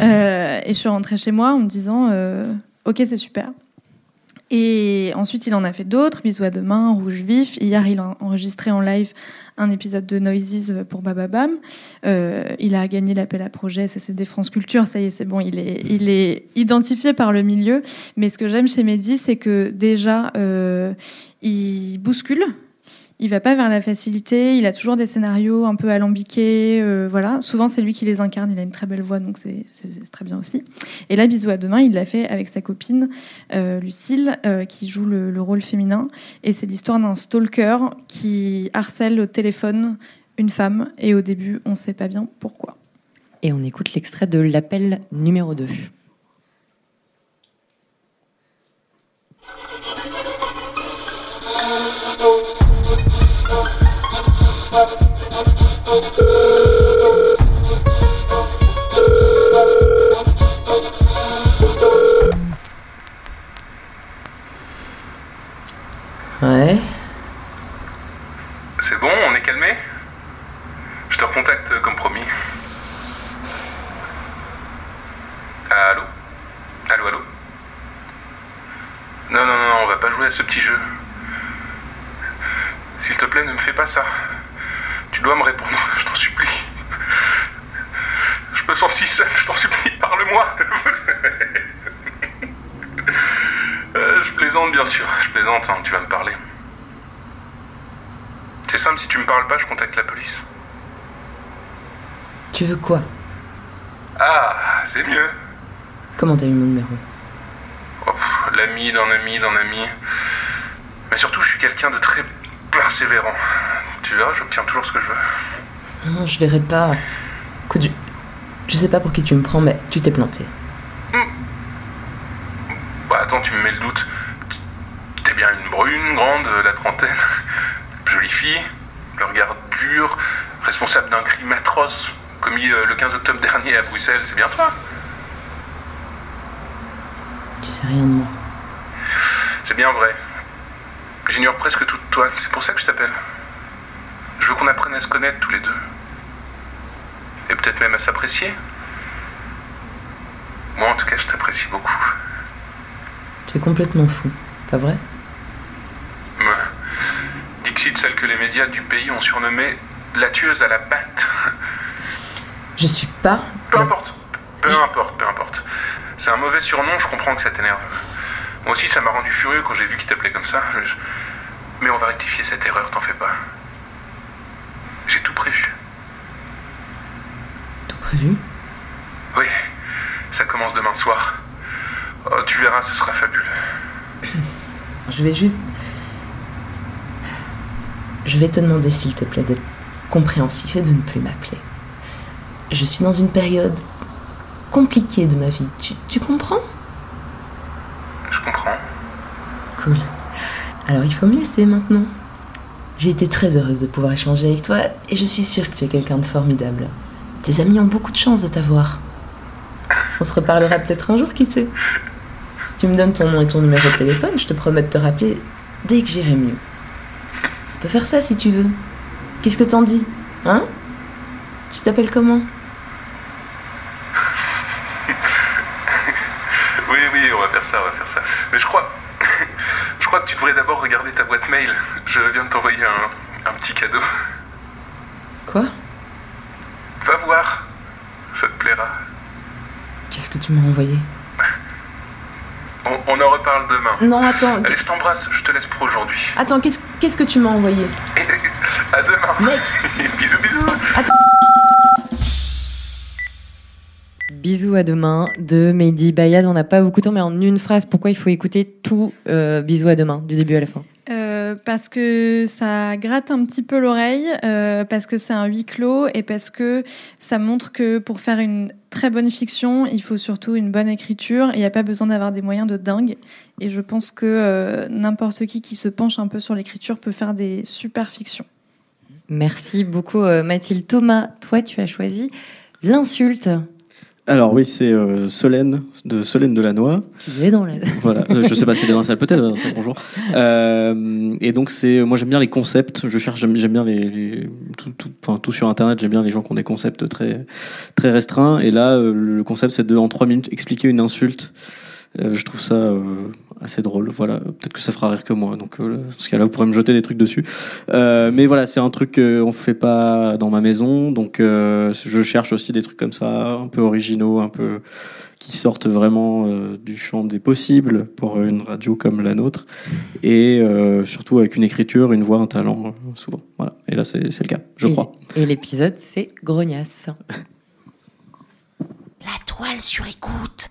Euh, et je suis rentrée chez moi en me disant euh, ok c'est super. Et ensuite, il en a fait d'autres, Bisous à demain, Rouge vif. Hier, il a enregistré en live un épisode de Noises pour Bababam. Euh, il a gagné l'appel à projet, ça c'est des France Culture, ça y est, c'est bon, il est, il est identifié par le milieu. Mais ce que j'aime chez Mehdi, c'est que déjà, euh, il bouscule. Il va pas vers la facilité, il a toujours des scénarios un peu alambiqués, euh, voilà. Souvent c'est lui qui les incarne, il a une très belle voix, donc c'est très bien aussi. Et là, Bisous à demain, il l'a fait avec sa copine euh, Lucille, euh, qui joue le, le rôle féminin. Et c'est l'histoire d'un stalker qui harcèle au téléphone une femme. Et au début, on ne sait pas bien pourquoi. Et on écoute l'extrait de l'appel numéro 2. Ouais. C'est bon, on est calmé? Je te recontacte comme promis. Allô? Allô, allô? Non, non, non, on va pas jouer à ce petit jeu. S'il te plaît, ne me fais pas ça. Tu dois me répondre, 206, je t'en supplie, parle-moi. (laughs) Euh, je plaisante, bien sûr, je plaisante, hein, tu vas me parler. C'est simple, si tu me parles pas, je contacte la police. Tu veux quoi? Ah, c'est mieux. Comment t'as eu mon numéro? Oh, l'ami d'un ami d'un ami. Mais surtout, je suis quelqu'un de très persévérant. Tu vois, j'obtiens toujours ce que je veux. Non, je verrai pas. Écoute, je... sais pas pour qui tu me prends, mais tu t'es planté. Bah attends, tu me mets le doute. T'es bien une brune, grande, euh, la trentaine. (laughs) Jolie fille, le regard dur, responsable d'un crime atroce commis euh, le 15 octobre dernier à Bruxelles, c'est bien toi Tu sais rien de moi. C'est bien vrai. J'ignore presque tout de toi, c'est pour ça que je t'appelle. Je veux qu'on apprenne à se connaître tous les deux. Peut-être même à s'apprécier. Moi en tout cas, je t'apprécie beaucoup. Tu es complètement fou, pas vrai? Me. Dixit, celle que les médias du pays ont surnommée la tueuse à la batte. Je suis pas. Peu importe. Peu importe, peu importe. C'est un mauvais surnom, je comprends que ça t'énerve. Moi aussi, ça m'a rendu furieux quand j'ai vu qu'il t'appelait comme ça. Je- Mais on va rectifier cette erreur, t'en fais pas. J'ai tout prévu. Prévu Oui, ça commence demain soir. Oh, tu verras, ce sera fabuleux. (laughs) Je vais juste. Je vais te demander, s'il te plaît, d'être compréhensif et de ne plus m'appeler. Je suis dans une période compliquée de ma vie. Tu, tu comprends? Je comprends. Cool. Alors il faut me laisser maintenant. J'ai été très heureuse de pouvoir échanger avec toi et je suis sûre que tu es quelqu'un de formidable. Tes amis ont beaucoup de chance de t'avoir. On se reparlera peut-être un jour, qui sait Si tu me donnes ton nom et ton numéro de téléphone, je te promets de te rappeler dès que j'irai mieux. On peut faire ça si tu veux. Qu'est-ce que t'en dis Hein? Tu t'appelles comment Oui, oui, on va faire ça, on va faire ça. Mais je crois. Je crois que tu devrais d'abord regarder ta boîte mail. Je viens de t'envoyer un, un petit cadeau. Quoi Va voir. Ça te plaira. Qu'est-ce que tu m'as envoyé On, on en reparle demain. Non, attends. Allez, je t'embrasse. Je te laisse pour aujourd'hui. Attends, qu'est-ce qu'est-ce que tu m'as envoyé? (laughs) À demain. (laughs) bisous, bisous. Attends. Bisous à demain de Mehdi Bayad. On n'a pas beaucoup de temps, mais en une phrase, pourquoi il faut écouter tout euh, Bisous à demain, du début à la fin? Euh, parce que ça gratte un petit peu l'oreille, euh, parce que c'est un huis clos et parce que ça montre que pour faire une très bonne fiction, il faut surtout une bonne écriture il n'y a pas besoin d'avoir des moyens de dingue. Et je pense que euh, n'importe qui qui se penche un peu sur l'écriture peut faire des super fictions. Merci beaucoup Mathilde. Thomas, toi tu as choisi l'insulte. Alors oui, c'est euh, Solène de Solène Delannoy. Qui est dans la... Voilà, euh, je sais pas si elle est dans la salle, peut-être, dans la salle, bonjour. Euh, et donc c'est, moi j'aime bien les concepts, je cherche, j'aime, j'aime bien les, les- tout, tout, enfin tout sur internet, j'aime bien les gens qui ont des concepts très, très restreints. Et là, euh, le concept c'est de en trois minutes expliquer une insulte. Euh, je trouve ça euh, assez drôle. Voilà, peut-être que ça fera rire que moi. Donc euh, dans ce cas-là, vous pourrez me jeter des trucs dessus. Euh, mais voilà, c'est un truc qu'on fait pas dans ma maison. Donc euh, je cherche aussi des trucs comme ça, un peu originaux, un peu qui sortent vraiment euh, du champ des possibles pour une radio comme la nôtre, et euh, surtout avec une écriture, une voix, un talent, euh, souvent. Voilà. Et là, c'est c'est le cas, je Et- crois. Et l'épisode, c'est Grognasse. (laughs) La toile sur écoute.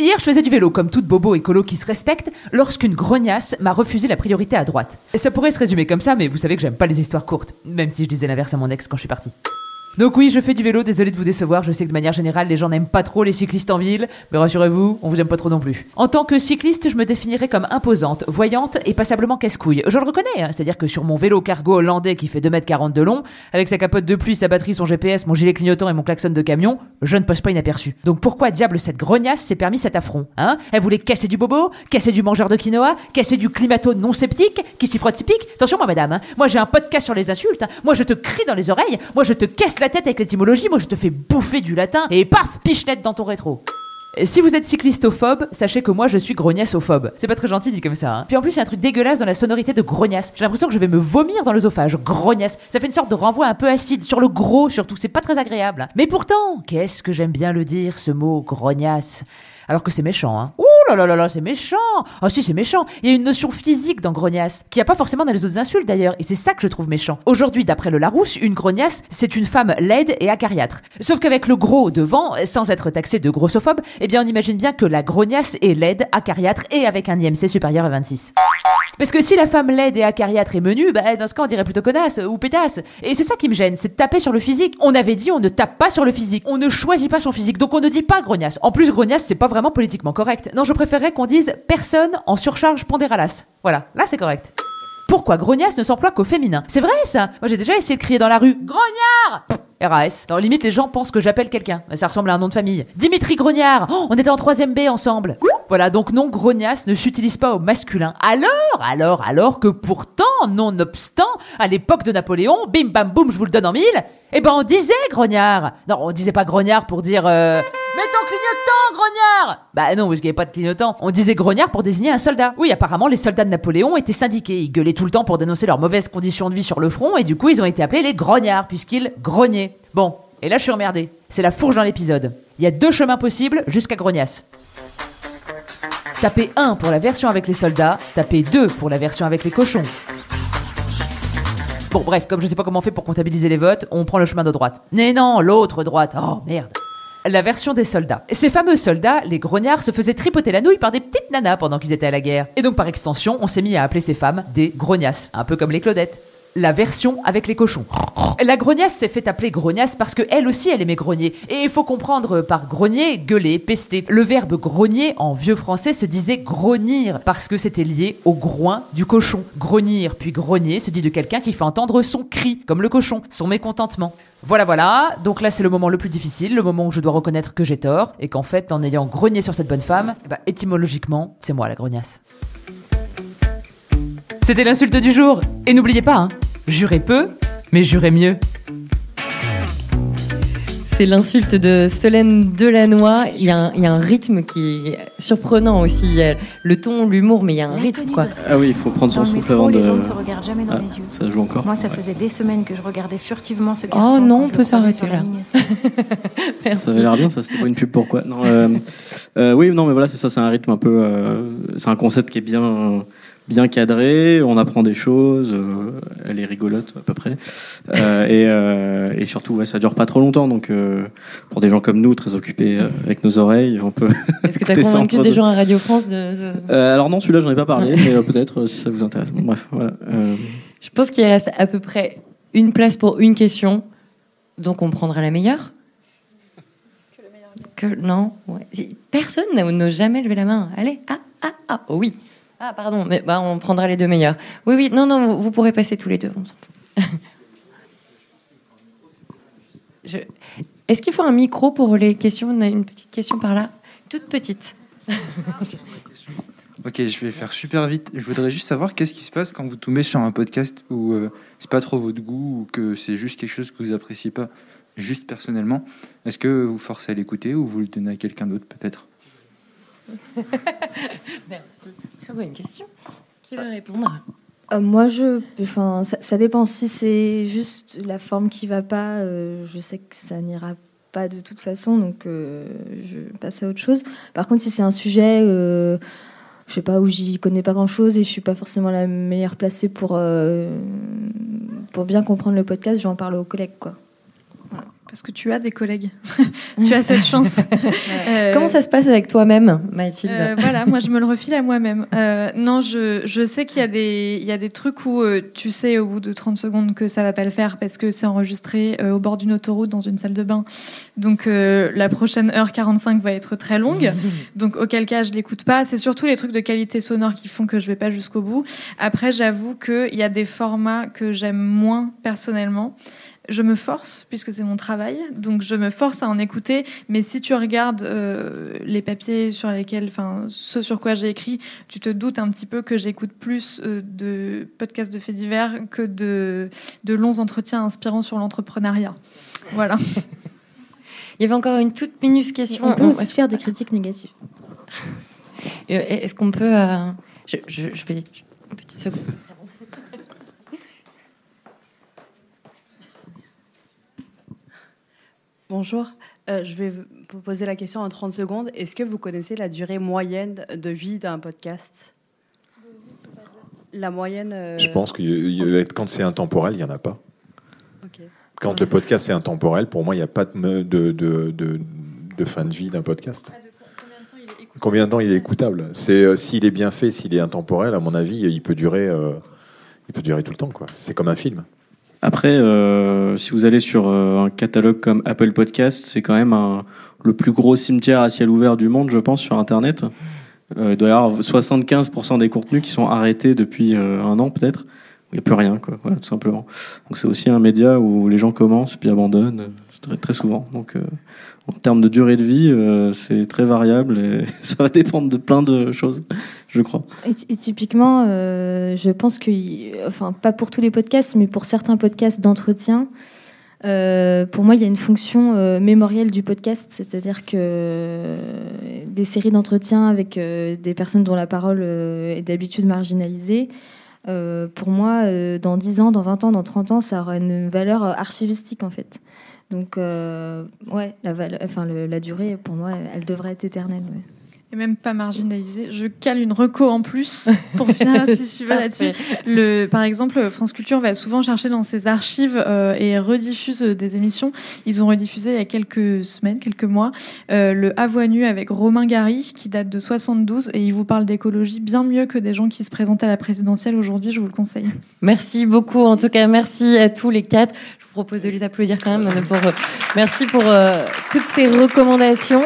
Hier, je faisais du vélo comme toute bobo écolo qui se respecte lorsqu'une grognasse m'a refusé la priorité à droite. Ça pourrait se résumer comme ça, mais vous savez que j'aime pas les histoires courtes, même si je disais l'inverse à mon ex quand je suis partie. Donc oui, je fais du vélo, désolé de vous décevoir, je sais que de manière générale les gens n'aiment pas trop les cyclistes en ville, mais rassurez-vous, on vous aime pas trop non plus. En tant que cycliste, je me définirais comme imposante, voyante et passablement casse-couille. Je le reconnais, hein, c'est-à-dire que sur mon vélo cargo hollandais qui fait 2m40 de long, avec sa capote de pluie, sa batterie, son GPS, mon gilet clignotant et mon klaxon de camion, je ne passe pas inaperçu. Donc pourquoi diable cette grognasse s'est permis cet affront Hein? Elle voulait casser du bobo, casser du mangeur de quinoa, casser du climato non sceptique, qui s'y frotte s'y pique? Attention moi madame, hein, moi j'ai un podcast sur les insultes, hein. moi je te crie dans les oreilles, moi je te casse la tête avec l'étymologie, moi je te fais bouffer du latin et paf, pichenette dans ton rétro. Si vous êtes cyclistophobe, sachez que moi je suis grognassophobe. C'est pas très gentil dit comme ça. Hein. Puis en plus, il y a un truc dégueulasse dans la sonorité de grognasse. J'ai l'impression que je vais me vomir dans l'œsophage. Grognasse. Ça fait une sorte de renvoi un peu acide, sur le gros surtout. C'est pas très agréable. Mais pourtant, qu'est-ce que j'aime bien le dire, ce mot grognasse? Alors que c'est méchant, hein. Ouh là là là là, c'est méchant Ah si, c'est méchant Il y a une notion physique dans grognasse, qui n'y a pas forcément dans les autres insultes d'ailleurs, et c'est ça que je trouve méchant. Aujourd'hui, d'après le Larousse, une grognasse, c'est une femme laide et acariâtre. Sauf qu'avec le gros devant, sans être taxé de grossophobe, eh bien on imagine bien que la grognasse est laide, acariâtre et avec un IMC supérieur à 26. Parce que si la femme laide et acariâtre est menue, bah, dans ce cas on dirait plutôt connasse ou pétasse. Et c'est ça qui me gêne, c'est de taper sur le physique. On avait dit on ne tape pas sur le physique, on ne choisit pas son physique, donc on ne dit pas grognasse. En plus grognasse c'est pas vraiment politiquement correct. Non, je préférerais qu'on dise personne en surcharge pondéralace. Voilà, là c'est correct. Pourquoi grognasse ne s'emploie qu'au féminin? C'est vrai ça? Moi j'ai déjà essayé de crier dans la rue Grognard RAS. Dans limite, les gens pensent que j'appelle quelqu'un. Ça ressemble à un nom de famille. Dimitri Grognard Oh, On était en 3ème B ensemble Voilà, donc non, grognasse ne s'utilise pas au masculin. Alors, alors, alors que pourtant, nonobstant, à l'époque de Napoléon, bim bam boum, je vous le donne en mille, eh ben on disait grognard Non, on disait pas grognard pour dire... Euh... Mets ton clignotant, grognard Bah non, parce qu'il n'y avait pas de clignotant. On disait grognard pour désigner un soldat. Oui, apparemment, les soldats de Napoléon étaient syndiqués. Ils gueulaient tout le temps pour dénoncer leurs mauvaises conditions de vie sur le front, et du coup, ils ont été appelés les grognards, puisqu'ils grognaient. Bon, et là, je suis emmerdé. C'est la fourche dans l'épisode. Il y a deux chemins possibles jusqu'à grognasse. Tapez 1 pour la version avec les soldats, tapez 2 pour la version avec les cochons. Bon, bref, comme je sais pas comment on fait pour comptabiliser les votes, on prend le chemin de droite. Mais non, l'autre droite. Oh, merde. La version des soldats. Ces fameux soldats, les grognards, se faisaient tripoter la nouille par des petites nanas pendant qu'ils étaient à la guerre. Et donc, par extension, on s'est mis à appeler ces femmes des grognasses. Un peu comme les Claudettes. La version avec les cochons. La grognasse s'est fait appeler grognasse parce que elle aussi elle aimait grogner. Et il faut comprendre par grogner, gueuler, pester. Le verbe grogner en vieux français se disait grognir parce que c'était lié au groin du cochon. Grognir puis grogner se dit de quelqu'un qui fait entendre son cri, comme le cochon, son mécontentement. Voilà, voilà. Donc là, c'est le moment le plus difficile, le moment où je dois reconnaître que j'ai tort et qu'en fait, en ayant grogné sur cette bonne femme, ben, étymologiquement, c'est moi la grognasse. C'était l'insulte du jour. Et n'oubliez pas, hein, jurez peu, mais jurez mieux. C'est l'insulte de Solène Delannoy. Il y, a un, il y a un rythme qui est surprenant aussi. Il y a le ton, l'humour, mais il y a un rythme quoi. Ah oui, il faut prendre son souffle métro, avant de. les gens ne se regardent jamais dans Ah, les yeux. Ça joue encore. Moi, ça Ouais. faisait des semaines que je regardais furtivement ce garçon. Oh non, on peut s'arrêter là. (laughs) Ça avait l'air bien, ça c'était pas une pub pourquoi? Non, euh, euh, oui, non, mais voilà, c'est ça, c'est un rythme un peu, euh, c'est un concept qui est bien, bien cadré. On apprend des choses, euh, elle est rigolote à peu près, Euh, et, euh, et surtout, ouais, ça dure pas trop longtemps, donc pour des gens comme nous, très occupés avec nos oreilles, on peut. (laughs) Est-ce que tu as convaincu des gens à Radio France de. Alors non, celui-là, j'en ai pas parlé, mais euh, peut-être si ça vous intéresse. Bon, bref, voilà. Je pense qu'il reste à peu près une place pour une question, donc on prendra la meilleure. Que non, ouais. Personne n'a n'a jamais levé la main. Allez, ah ah ah, oh oui. Ah pardon, mais bah on prendra les deux meilleurs. Oui oui, non non, vous, vous pourrez passer tous les deux, on s'en fout. (laughs) Je- Est-ce qu'il faut un micro pour les questions? On a une petite question par là, toute petite. (laughs) Ok, je vais faire super vite. Je voudrais juste savoir qu'est-ce qui se passe quand vous tombez sur un podcast où euh, c'est pas trop votre goût ou que c'est juste quelque chose que vous appréciez pas, juste personnellement? Est-ce que vous forcez à l'écouter ou vous le donnez à quelqu'un d'autre peut-être? (laughs) Merci. Très bonne question. Qui veut répondre? Euh, moi, je, enfin, ça, ça dépend. Si c'est juste la forme qui va pas, euh, je sais que ça n'ira pas de toute façon, donc euh, je passe à autre chose. Par contre, si c'est un sujet, euh, je sais pas où j'y connais pas grand-chose et je suis pas forcément la meilleure placée pour euh, pour bien comprendre le podcast, j'en parle aux collègues, quoi. Parce que tu as des collègues. (laughs) tu as cette chance. (laughs) Euh, Comment ça se passe avec toi-même, Mathilde Euh, voilà, moi je me le refile à moi-même. Euh, non, je, je sais qu'il y, a des- il y a des trucs où euh, tu sais au bout de 30 secondes que ça va pas le faire parce que c'est enregistré euh, au bord d'une autoroute dans une salle de bain. Donc euh, la prochaine heure 45 va être très longue. (laughs) Donc auquel cas je l'écoute pas. C'est surtout les trucs de qualité sonore qui font que je vais pas jusqu'au bout. Après, j'avoue qu'il y a des formats que j'aime moins personnellement. Je me force, puisque c'est mon travail, donc je me force à en écouter. Mais si tu regardes euh, les papiers sur lesquels, enfin, ce sur quoi j'ai écrit, tu te doutes un petit peu que j'écoute plus euh, de podcasts de faits divers que de, de longs entretiens inspirants sur l'entrepreneuriat. Voilà. (laughs) Il y avait encore une toute minus question. On peut aussi faire des critiques négatives. Euh, Est-ce qu'on peut. euh, je, je, je vais. Une petite seconde. Bonjour, Euh, je vais vous poser la question en 30 secondes. Est-ce que vous connaissez la durée moyenne de vie d'un podcast? La moyenne. euh, Je pense que y- y- quand c'est intemporel, il n'y en a pas. Quand le podcast est intemporel, pour moi, il n'y a pas de, de, de, de- de fin de vie d'un podcast. Combien de temps il est écoutable? C'est euh, s'il est bien fait, s'il est intemporel, à mon avis, il peut durer, euh, il peut durer tout le temps. quoi. C'est comme un film. Après, euh, si vous allez sur euh, un catalogue comme Apple Podcast, c'est quand même un- le plus gros cimetière à ciel ouvert du monde, je pense, sur Internet. Euh, il doit y avoir 75% des contenus qui sont arrêtés depuis euh, un an, peut-être. Il n'y a plus rien, quoi. Voilà, tout simplement. Donc c'est aussi un média où les gens commencent puis abandonnent euh, très, très souvent. Donc euh, en termes de durée de vie, c'est très variable et (laughs) ça va dépendre de plein de choses, je crois. Et, typiquement, euh, je pense que, enfin, pas pour tous les podcasts, mais pour certains podcasts d'entretien, euh, pour moi, il y a une fonction euh, mémorielle du podcast, c'est-à-dire que euh, des séries d'entretien avec des personnes dont la parole est d'habitude marginalisée, pour moi, dans 10 ans, dans 20 ans, dans 30 ans, ça aura une valeur archivistique en fait. Donc, ouais, la, durée, pour moi, elle devrait être éternelle. Et même pas marginalisé. Je cale une reco en plus pour (laughs) finir si tu veux là-dessus. Le, par exemple, France Culture va souvent chercher dans ses archives euh, et rediffuse des émissions. Ils ont rediffusé il y a quelques semaines, quelques mois, euh, le À voix nue avec Romain Gary qui date de 72 et il vous parle d'écologie bien mieux que des gens qui se présentent à la présidentielle aujourd'hui. Je vous le conseille. Merci beaucoup. En tout cas, merci à tous les quatre. Je vous propose de les applaudir quand même. Pour, euh, merci pour euh, toutes ces recommandations.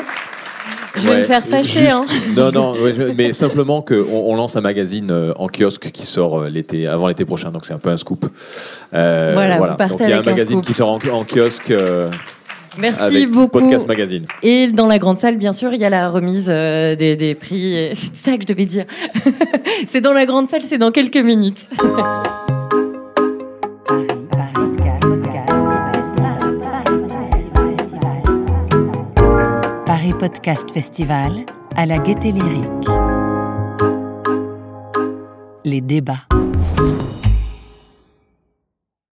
Je vais Ouais, me faire fâcher. juste- hein. (laughs) Non, non, mais simplement qu'on on lance un magazine euh, en kiosque qui sort euh, l'été, avant l'été prochain, donc c'est un peu un scoop. Euh, Voilà, vous partez Donc il y a un magazine scoop. qui sort en, en kiosque. euh, Merci avec beaucoup. Podcast Magazine. Et dans la grande salle, bien sûr, il y a la remise euh, des, des prix. (laughs) C'est ça que je devais dire. (laughs) c'est dans la grande salle, c'est dans quelques minutes. Podcast Festival à la Gaieté Lyrique. Les débats.